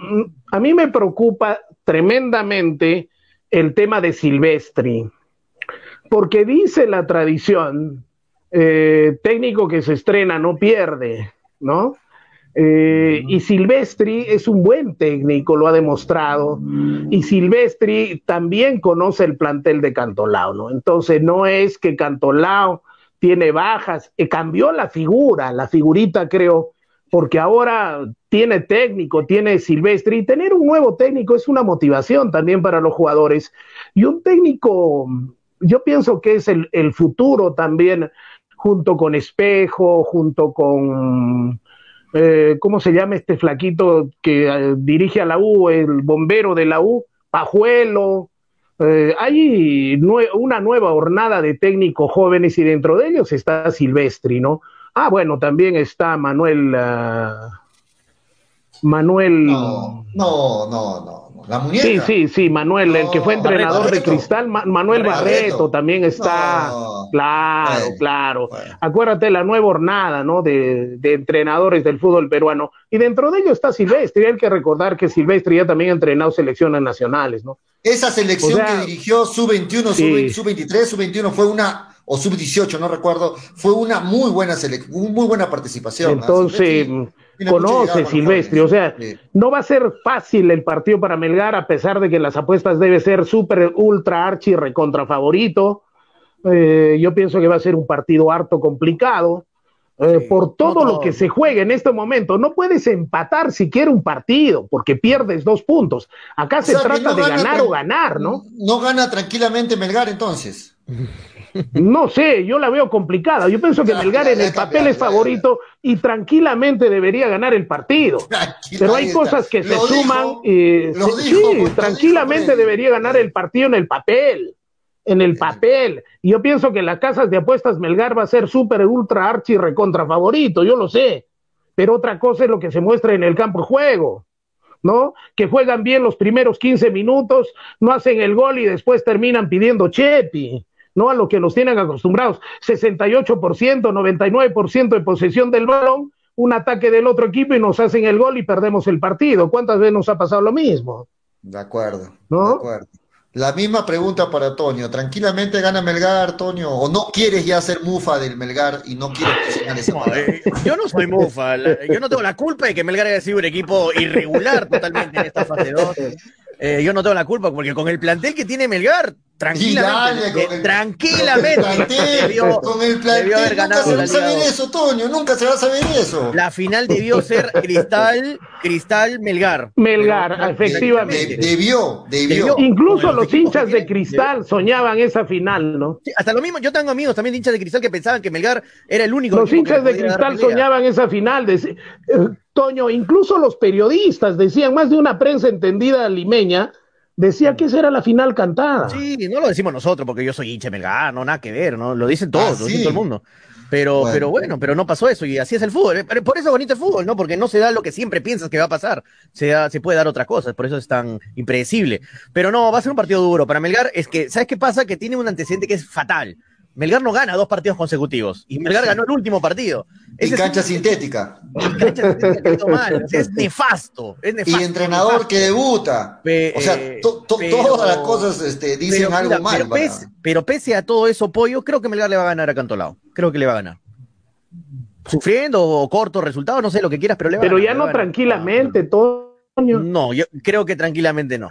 a mí me preocupa tremendamente el tema de Silvestri, porque dice la tradición, eh, técnico que se estrena no pierde, ¿no? Eh, y Silvestri es un buen técnico, lo ha demostrado. Y Silvestri también conoce el plantel de Cantolao, ¿no? Entonces no es que Cantolao tiene bajas, eh, cambió la figura, la figurita creo, porque ahora tiene técnico, tiene Silvestri, y tener un nuevo técnico es una motivación también para los jugadores. Y un técnico, yo pienso que es el, el futuro también, junto con Espejo, junto con eh, ¿cómo se llama este flaquito que eh, dirige a la U, el bombero de la U? Pajuelo. Eh, hay una nueva hornada de técnicos jóvenes y dentro de ellos está Silvestri, ¿no? Ah, bueno, también está Manuel. ah, Manuel. No, no, no. La muñeca. Sí, sí, sí, Manuel, el que fue entrenador de Barreto. Cristal, Ma- Manuel Barreto. Barreto también está. No. Claro, claro. bueno. Acuérdate la nueva hornada, ¿no? De, de entrenadores del fútbol peruano. Y dentro de ellos está Silvestri. Hay que recordar que Silvestri ya también ha entrenado selecciones nacionales, ¿no? Esa selección O sea, que dirigió sub-21, sí. sub-23, sub-21 fue una, o sub-18, no recuerdo, fue una muy buena selección, muy buena participación. ¿ah? Entonces, Silvestri conoce Silvestri. O sea, Sí. no va a ser fácil el partido para Melgar, a pesar de que las apuestas debe ser súper, ultra, archi, recontra favorito. Eh, yo pienso que va a ser un partido harto complicado. eh, Sí, por todo no lo que se juega en este momento, no puedes empatar siquiera un partido porque pierdes dos puntos. Acá O se trata no de gana ganar o ganar, ¿no? No gana tranquilamente Melgar entonces. No sé, yo la veo complicada. Yo pienso que Melgar en el papel es favorito y tranquilamente debería ganar el partido. Pero hay cosas que se suman y sí, tranquilamente debería ganar el partido en el papel. en el papel. Y yo pienso que las casas de apuestas Melgar va a ser súper, ultra, archi, recontra favorito, yo lo sé. Pero otra cosa es lo que se muestra en el campo de juego. ¿no? Que juegan bien los primeros 15 minutos, no hacen el gol y después terminan pidiendo Chepi, ¿no? A lo que nos tienen acostumbrados. 68%, 99% de posesión del balón, un ataque del otro equipo y nos hacen el gol y perdemos el partido. ¿Cuántas veces nos ha pasado lo mismo? De acuerdo. ¿No? De acuerdo. La misma pregunta para Toño. ¿Tranquilamente gana Melgar, Toño? ¿O no quieres ya ser mufa del Melgar y no quieres posicionar esa No, eh, yo no soy mufa, la- yo no tengo la culpa de que Melgar haya sido un equipo irregular totalmente en esta fase 2. Eh, yo no tengo la culpa porque con el plantel que tiene Melgar, tranquilamente, dale, con el- tranquilamente, Con el plantel, debió, con el debió haber nunca se va a saber eso, Toño, nunca se va a saber eso. La final debió ser Cristal, Cristal Melgar. Melgar, Pero- efectivamente. De- debió, debió. Incluso los hinchas de Cristal soñaban esa final, ¿no? Sí, hasta lo mismo, yo tengo amigos también de hinchas de Cristal que pensaban que Melgar era el único Los hinchas de Cristal soñaban esa final. eh, Toño, incluso los periodistas decían, más de una prensa entendida limeña, decía que esa era la final cantada. Sí, no lo decimos nosotros porque yo soy hincha Melgar, no nada que ver, ¿no? Lo dicen todos, Ah, lo dice sí. todo el mundo. Pero Bueno. pero bueno, pero no pasó eso y así es el fútbol. Eh, pero Por eso es bonito el fútbol, ¿no? Porque no se da lo que siempre piensas que va a pasar. Se, da- se puede dar otras cosas, por eso es tan impredecible. Pero no, va a ser un partido duro. Para Melgar es que, ¿sabes qué pasa? Que tiene un antecedente que es fatal. Melgar no gana dos partidos consecutivos y Melgar ganó el último partido. En Ese es- cancha sintética. en cancha sintética hizo mal. Es nefasto. Es nefasto Y entrenador que debuta. Pe- O sea, eh, to- to- pero- todas las cosas este, dicen pero, algo mira, mal. Pero pese, pero pese a todo eso, Pollo, creo que Melgar le va a ganar a Cantolao. Creo que le va a ganar. Sufriendo o corto resultado, no sé lo que quieras, pero le va Pero a ya ganar. no le va a ganar. tranquilamente, Toño. No, yo creo que tranquilamente no.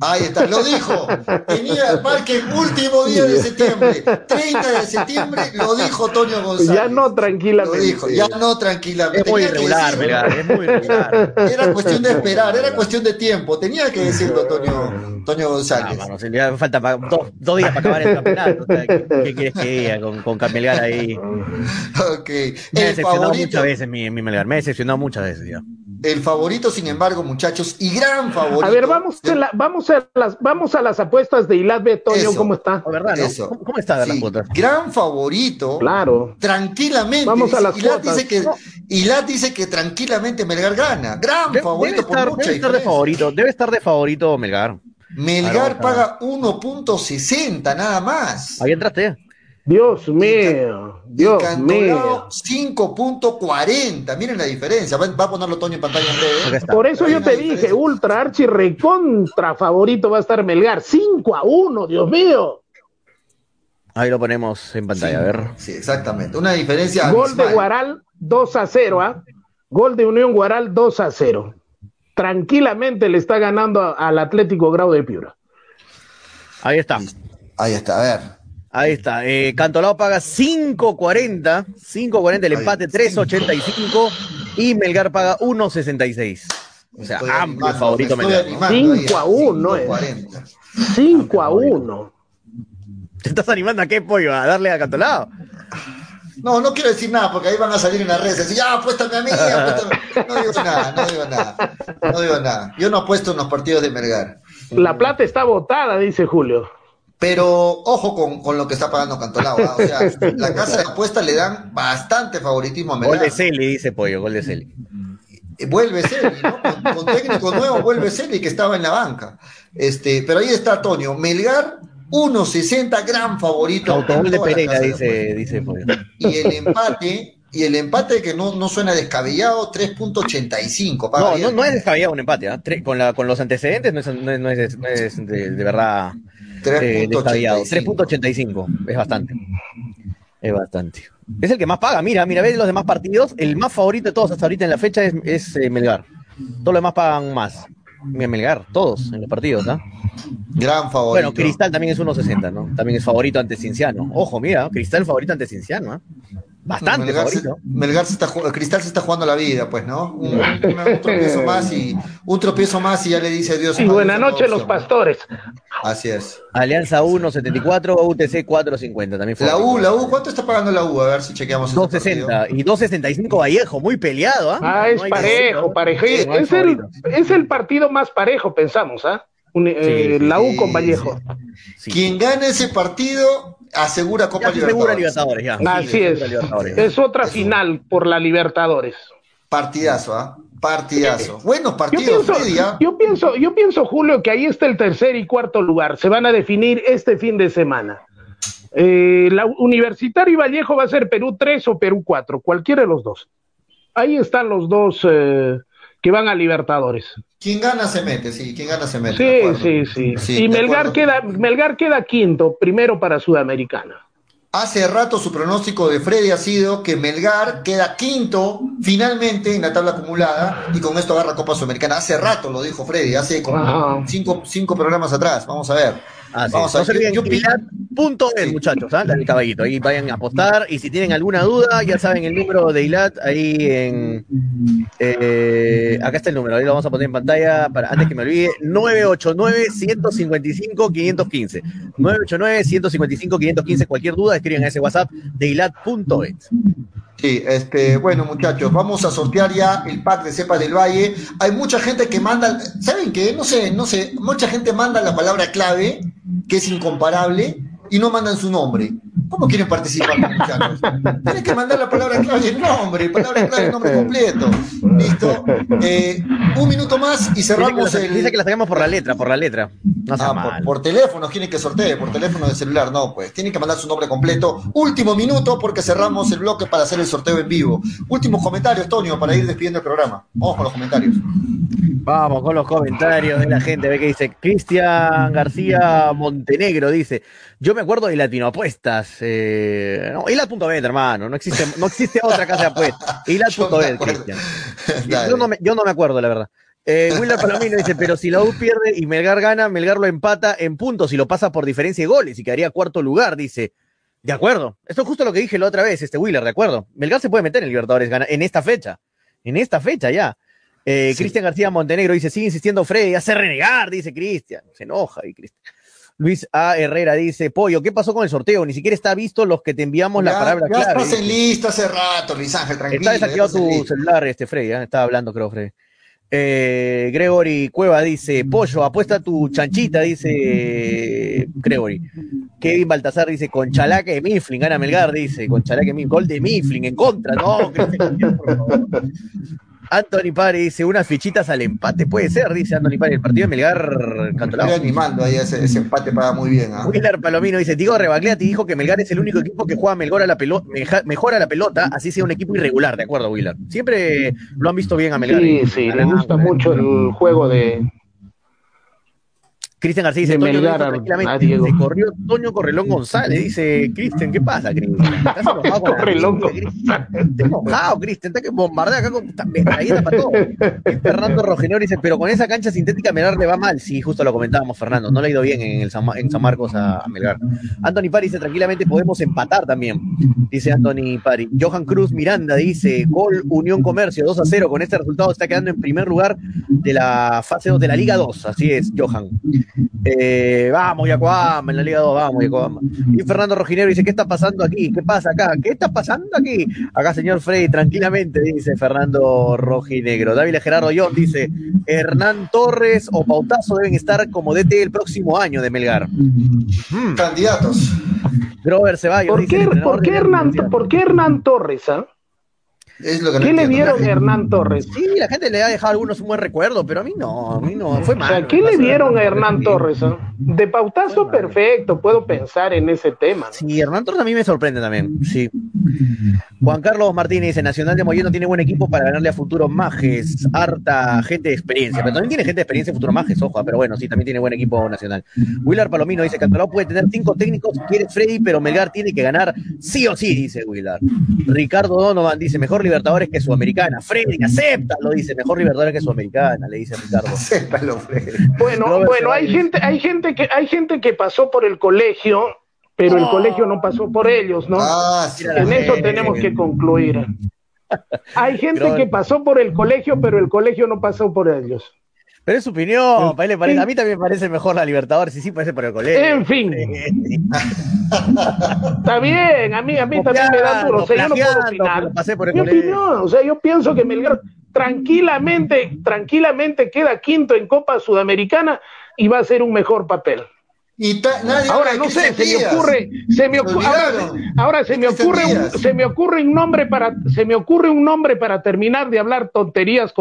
Ahí está, lo dijo. Tenía el parque último día de septiembre. 30 de septiembre lo dijo Toño González. Ya no Lo tranquilamente. dijo, ya no tranquilamente. Es muy Tenía irregular, es muy irregular. Era cuestión de esperar, era cuestión de tiempo. Tenía que decirlo Toño, Toño Ah, González. mano, se le falta dos, dos días para acabar el campeonato. O sea, ¿qué, qué quieres que diga con, con Melgar ahí? Ok. Me ha decepcionado favorito, muchas veces mi, mi Melgar. Me ha decepcionado muchas veces ya. El favorito, sin embargo, muchachos, y gran favorito. A ver, vamos a, la- vamos, a las, vamos a las apuestas de Ilat B, Toño, Eso. ¿cómo está? ¿O ¿Verdad, no? Eso. ¿Cómo, cómo está Sí, gran favorito. Claro. Tranquilamente. Vamos a dice- las Ilat dice que Ilat dice que tranquilamente Melgar gana. Gran favorito debe por estar, mucha debe estar de favorito. Debe estar de favorito Melgar. Melgar Claro, paga 1.60 nada más. Ahí entraste. Dios mío, Dios mío. 5.40. Miren la diferencia. Va, va a ponerlo Toño en pantalla en Acá breve. está. Por eso yo te diferencia. dije, ultra archi recontra favorito va a estar Melgar. 5 a 1, Dios mío. Ahí lo ponemos en pantalla, a ver. Sí, exactamente. Una diferencia. Gol de. Guaral 2 a 0, ¿ah? Gol de Unión Guaral 2 a 0. Tranquilamente le está ganando a- al Atlético Grau de Piura. Ahí está. Ahí está, a ver. Ahí está. Eh, Cantolao paga 5.40. 5.40 el empate, 3.85. Y Melgar paga 1.66. O sea, Estoy amplio animando, favorito me Melgar. animando ahí, 5 a 1, eh. 5.40. 5 a 1. ¿Te estás animando a qué pollo? ¿A darle a Cantolao? No, no quiero decir nada porque ahí van a salir en las redes. Decir, ya, apuéstame a mí, apuéstame. No digo nada, no digo nada. No digo nada. Yo no apuesto en los partidos de Melgar. La plata está botada, dice Julio. Pero ojo con, con lo que está pagando Cantolao. ¿ah? O sea, la casa de apuestas le dan bastante favoritismo a Gol Melgar. de Celi, dice Pollo, gol de Celi. Eh, Vuelve Celi, ¿no? Con, con técnico nuevo vuelve Celi que estaba en la banca. Este, pero ahí está Antonio. Melgar, 1.60, gran favorito. Autogol de Pereira, de dice, dice Pollo. Y el empate, y el empate que no, no suena descabellado, 3.85. paga No, no, no es descabellado un empate. Tre- Con, la, con los antecedentes no es, no es, no es- no es de, de verdad eh. 3.85. Es bastante. Es bastante. Es el que más paga. Mira, mira, ves los demás partidos. El más favorito de todos hasta ahorita en la fecha es, es, eh, Melgar. Todos los demás pagan más. Mira, Melgar, todos en los partidos, ¿ah? Gran favorito. Bueno, Cristal también es 1.60, ¿no? También es favorito ante Cinciano. Ojo, mira, Cristal favorito ante Cinciano, ¿ah? Bastante Melgar se. Melgar se está Cristal se está jugando la vida, pues, ¿no? Un, un tropiezo más y un tropiezo más y ya le dice adiós. Y buena noche los pastores. Así es. Alianza 1.74, UTC 4.50. También La. U, la U, ¿cuánto está pagando la U? A ver si chequeamos. ese partido. 2.60 y 2.65 Vallejo, muy peleado, ¿ah? Ah, es No parejo, parejo. Es el, es el partido más parejo, pensamos, ¿ah? Eh, sí, la U con Vallejo. Sí. Quien gane ese partido asegura Copa Ya Libertadores. Libertadores, ya. Así es. Libertadores. Es otra final por la Libertadores. Partidazo, ¿ah? Partidazo. Buenos Yo pienso, Freddy, yo pienso, yo pienso, Julio, que ahí está el tercer y cuarto lugar. Se van a definir este fin de semana. Eh, la Universitario y Vallejo va a ser Perú 3 o Perú 4, cualquiera de los dos. Ahí están los dos eh, que van a Libertadores. Quien gana se mete, sí, quien gana se mete. Sí, sí, sí. Sí, y Melgar queda, Melgar queda quinto, primero para Sudamericana. Hace rato su pronóstico de Freddy ha sido que Melgar queda quinto finalmente en la tabla acumulada y con esto agarra Copa Sudamericana. Hace rato lo dijo Freddy, hace como cinco, cinco programas atrás. Vamos a ver. Ah, sí. Vamos a no se ver. Yo- Ilat.es, Sí. muchachos, ¿ah? el caballito. Ahí vayan a apostar. Y si tienen alguna duda, ya saben el número de Ilat ahí en. eh, acá está el número, ahí lo vamos a poner en pantalla para antes que me olvide. 989-155-515. 989-155-515. Cualquier duda, escriban a ese WhatsApp de Ilat.es. Sí, este, bueno, muchachos, vamos a sortear ya el pack de cepas del Valle. Hay mucha gente que manda, ¿saben qué? No sé, no sé, mucha gente manda la palabra clave, que es incomparable, y no mandan su nombre. ¿Cómo quieren participar, muchachos? Tienen que mandar la palabra clave y el nombre, palabra clave y nombre completo. ¿Listo? Eh, un minuto más y Dice que, cerramos la, el. dice que la sacamos por la letra, por la letra. No Ah, mal. por, por teléfono, quieren que sortee, por teléfono de celular, no, pues. Tienen que mandar su nombre completo. Último minuto porque cerramos el bloque para hacer el sorteo en vivo. Últimos comentarios, Tonio, para ir despidiendo el programa. Vamos con los comentarios. Vamos con los comentarios de la gente. Ve que dice Cristian García Montenegro. Dice: Yo me acuerdo de Latino Apuestas. Eh, no, Ilat.bet, hermano. No existe, no existe otra casa de apuestas. Acuerdo. Cristian. Yo no, me, yo no me acuerdo, la verdad. Eh, Willard Palomino dice: Pero si la U pierde y Melgar gana, Melgar lo empata en puntos y lo pasa por diferencia de goles y quedaría cuarto lugar. Dice: De acuerdo. Esto es justo lo que dije la otra vez, este Willard, de acuerdo. Melgar se puede meter en Libertadores gana, en esta fecha. En esta fecha ya. Eh, Sí. Cristian García Montenegro dice, sigue insistiendo Freddy, hace renegar, dice Cristian. Se enoja y Cristian. Luis A. Herrera dice, Pollo, ¿qué pasó con el sorteo? Ni siquiera está visto los que te enviamos la palabra ya clave. estás en lista hace rato, Luis Ángel, tranquilo. Está desactivado tu celular, este Freddy, ¿eh? estaba hablando, creo, Freddy. Eh, Gregory Cueva dice, Pollo, apuesta tu chanchita, dice Gregory. Kevin Baltasar dice, con chalaque de Mifflin, gana Melgar, dice, con chalaque de Mifflin, gol de Mifflin en contra, no, por favor. Anthony Pari dice, unas fichitas al empate, puede ser, dice Anthony Pari, el partido de Melgar Estoy Cantolao. animando ahí, ese, ese empate paga muy bien. ¿ah? Willard Palomino dice, Diego Rebagliati dijo que Melgar es el único equipo que juega mejor a la pelota, mejora la pelota, así sea un equipo irregular, de acuerdo, Willard. Siempre lo han visto bien a Melgar. Sí, sí, le gusta mucho el juego de, Cristian García dice, Toño Melgar tranquilamente, a Diego. se corrió Toño Correlón González, dice Cristian, ¿qué pasa, Cristian? ¿Estás enojado con la Correlón gente, Cristian? Estás enojado, Cristian, está que bombardea acá con metralleta para todo. Y Fernando Rogenor dice, pero con esa cancha sintética Melgar le va mal. Sí, justo lo comentábamos, Fernando, no le ha ido bien en, el San, Ma- en San Marcos a, a Melgar. Anthony Pari dice, tranquilamente podemos empatar también, dice Anthony Pari. Johan Cruz Miranda dice, gol Unión Comercio 2 a 0, con este resultado está quedando en primer lugar de la fase 2 de la Liga 2, así es, Johan. Eh, vamos, Yacoama, en la Liga 2, vamos, Yacoama. Y Fernando Rojinero dice, ¿qué está pasando aquí? ¿Qué pasa acá? ¿Qué está pasando aquí? Acá, señor Freddy, tranquilamente, dice Fernando Rojinegro. David Gerardo John dice, Hernán Torres o Pautazo deben estar como DT el próximo año de Melgar. Mm. Candidatos. Grover Ceballos ¿Por dice, qué, por qué Hernán, por qué Hernán Torres? ah? Es lo que no ¿Qué le vieron a Hernán Torres? Sí, la gente le ha dejado a algunos un buen recuerdo, pero a mí no, a mí no, fue O mal. sea, ¿qué le vieron a Hernán Torres? ah? De pautazo, malo. perfecto, puedo pensar en ese tema. ¿no? Sí, Hernán Torres a mí me sorprende también, sí. Juan Carlos Martínez dice, Nacional de Mollendo tiene buen equipo para ganarle a Futuros Majes, harta gente de experiencia, pero también tiene gente de experiencia en Futuros Majes, ojo, pero bueno, sí, también tiene buen equipo nacional. Willard Palomino dice, Cantolao puede tener cinco técnicos, quiere Freddy, pero Melgar tiene que ganar sí o sí, dice Willard. Ricardo Donovan dice, mejor Libertadores que Sudamericana. Freddy, acepta, lo dice, mejor Libertadores que Sudamericana, le dice Ricardo. Freddy. Bueno, Robert bueno, hay gente, hay gente que, hay gente que pasó por el colegio, pero el colegio no pasó por ellos, ¿no? Ah, sí. En eso tenemos que concluir. Hay gente Pero- que pasó por el colegio, pero el colegio no pasó por ellos. Pero es su opinión, a mí también me parece mejor la Libertadores, y sí parece por el colegio. En fin. Está bien, a mí, a mí también me da duro. O sea, yo no puedo opinar. pasé por el Mi colegio. opinión, o sea, yo pienso que Melgar tranquilamente, tranquilamente queda quinto en Copa Sudamericana y va a hacer un mejor papel. Y nadie Ahora no sé, se me ocurre, se me ocurre, ahora, se me ocurre, un, se me ocurre un nombre para, se me ocurre un nombre para terminar de hablar tonterías con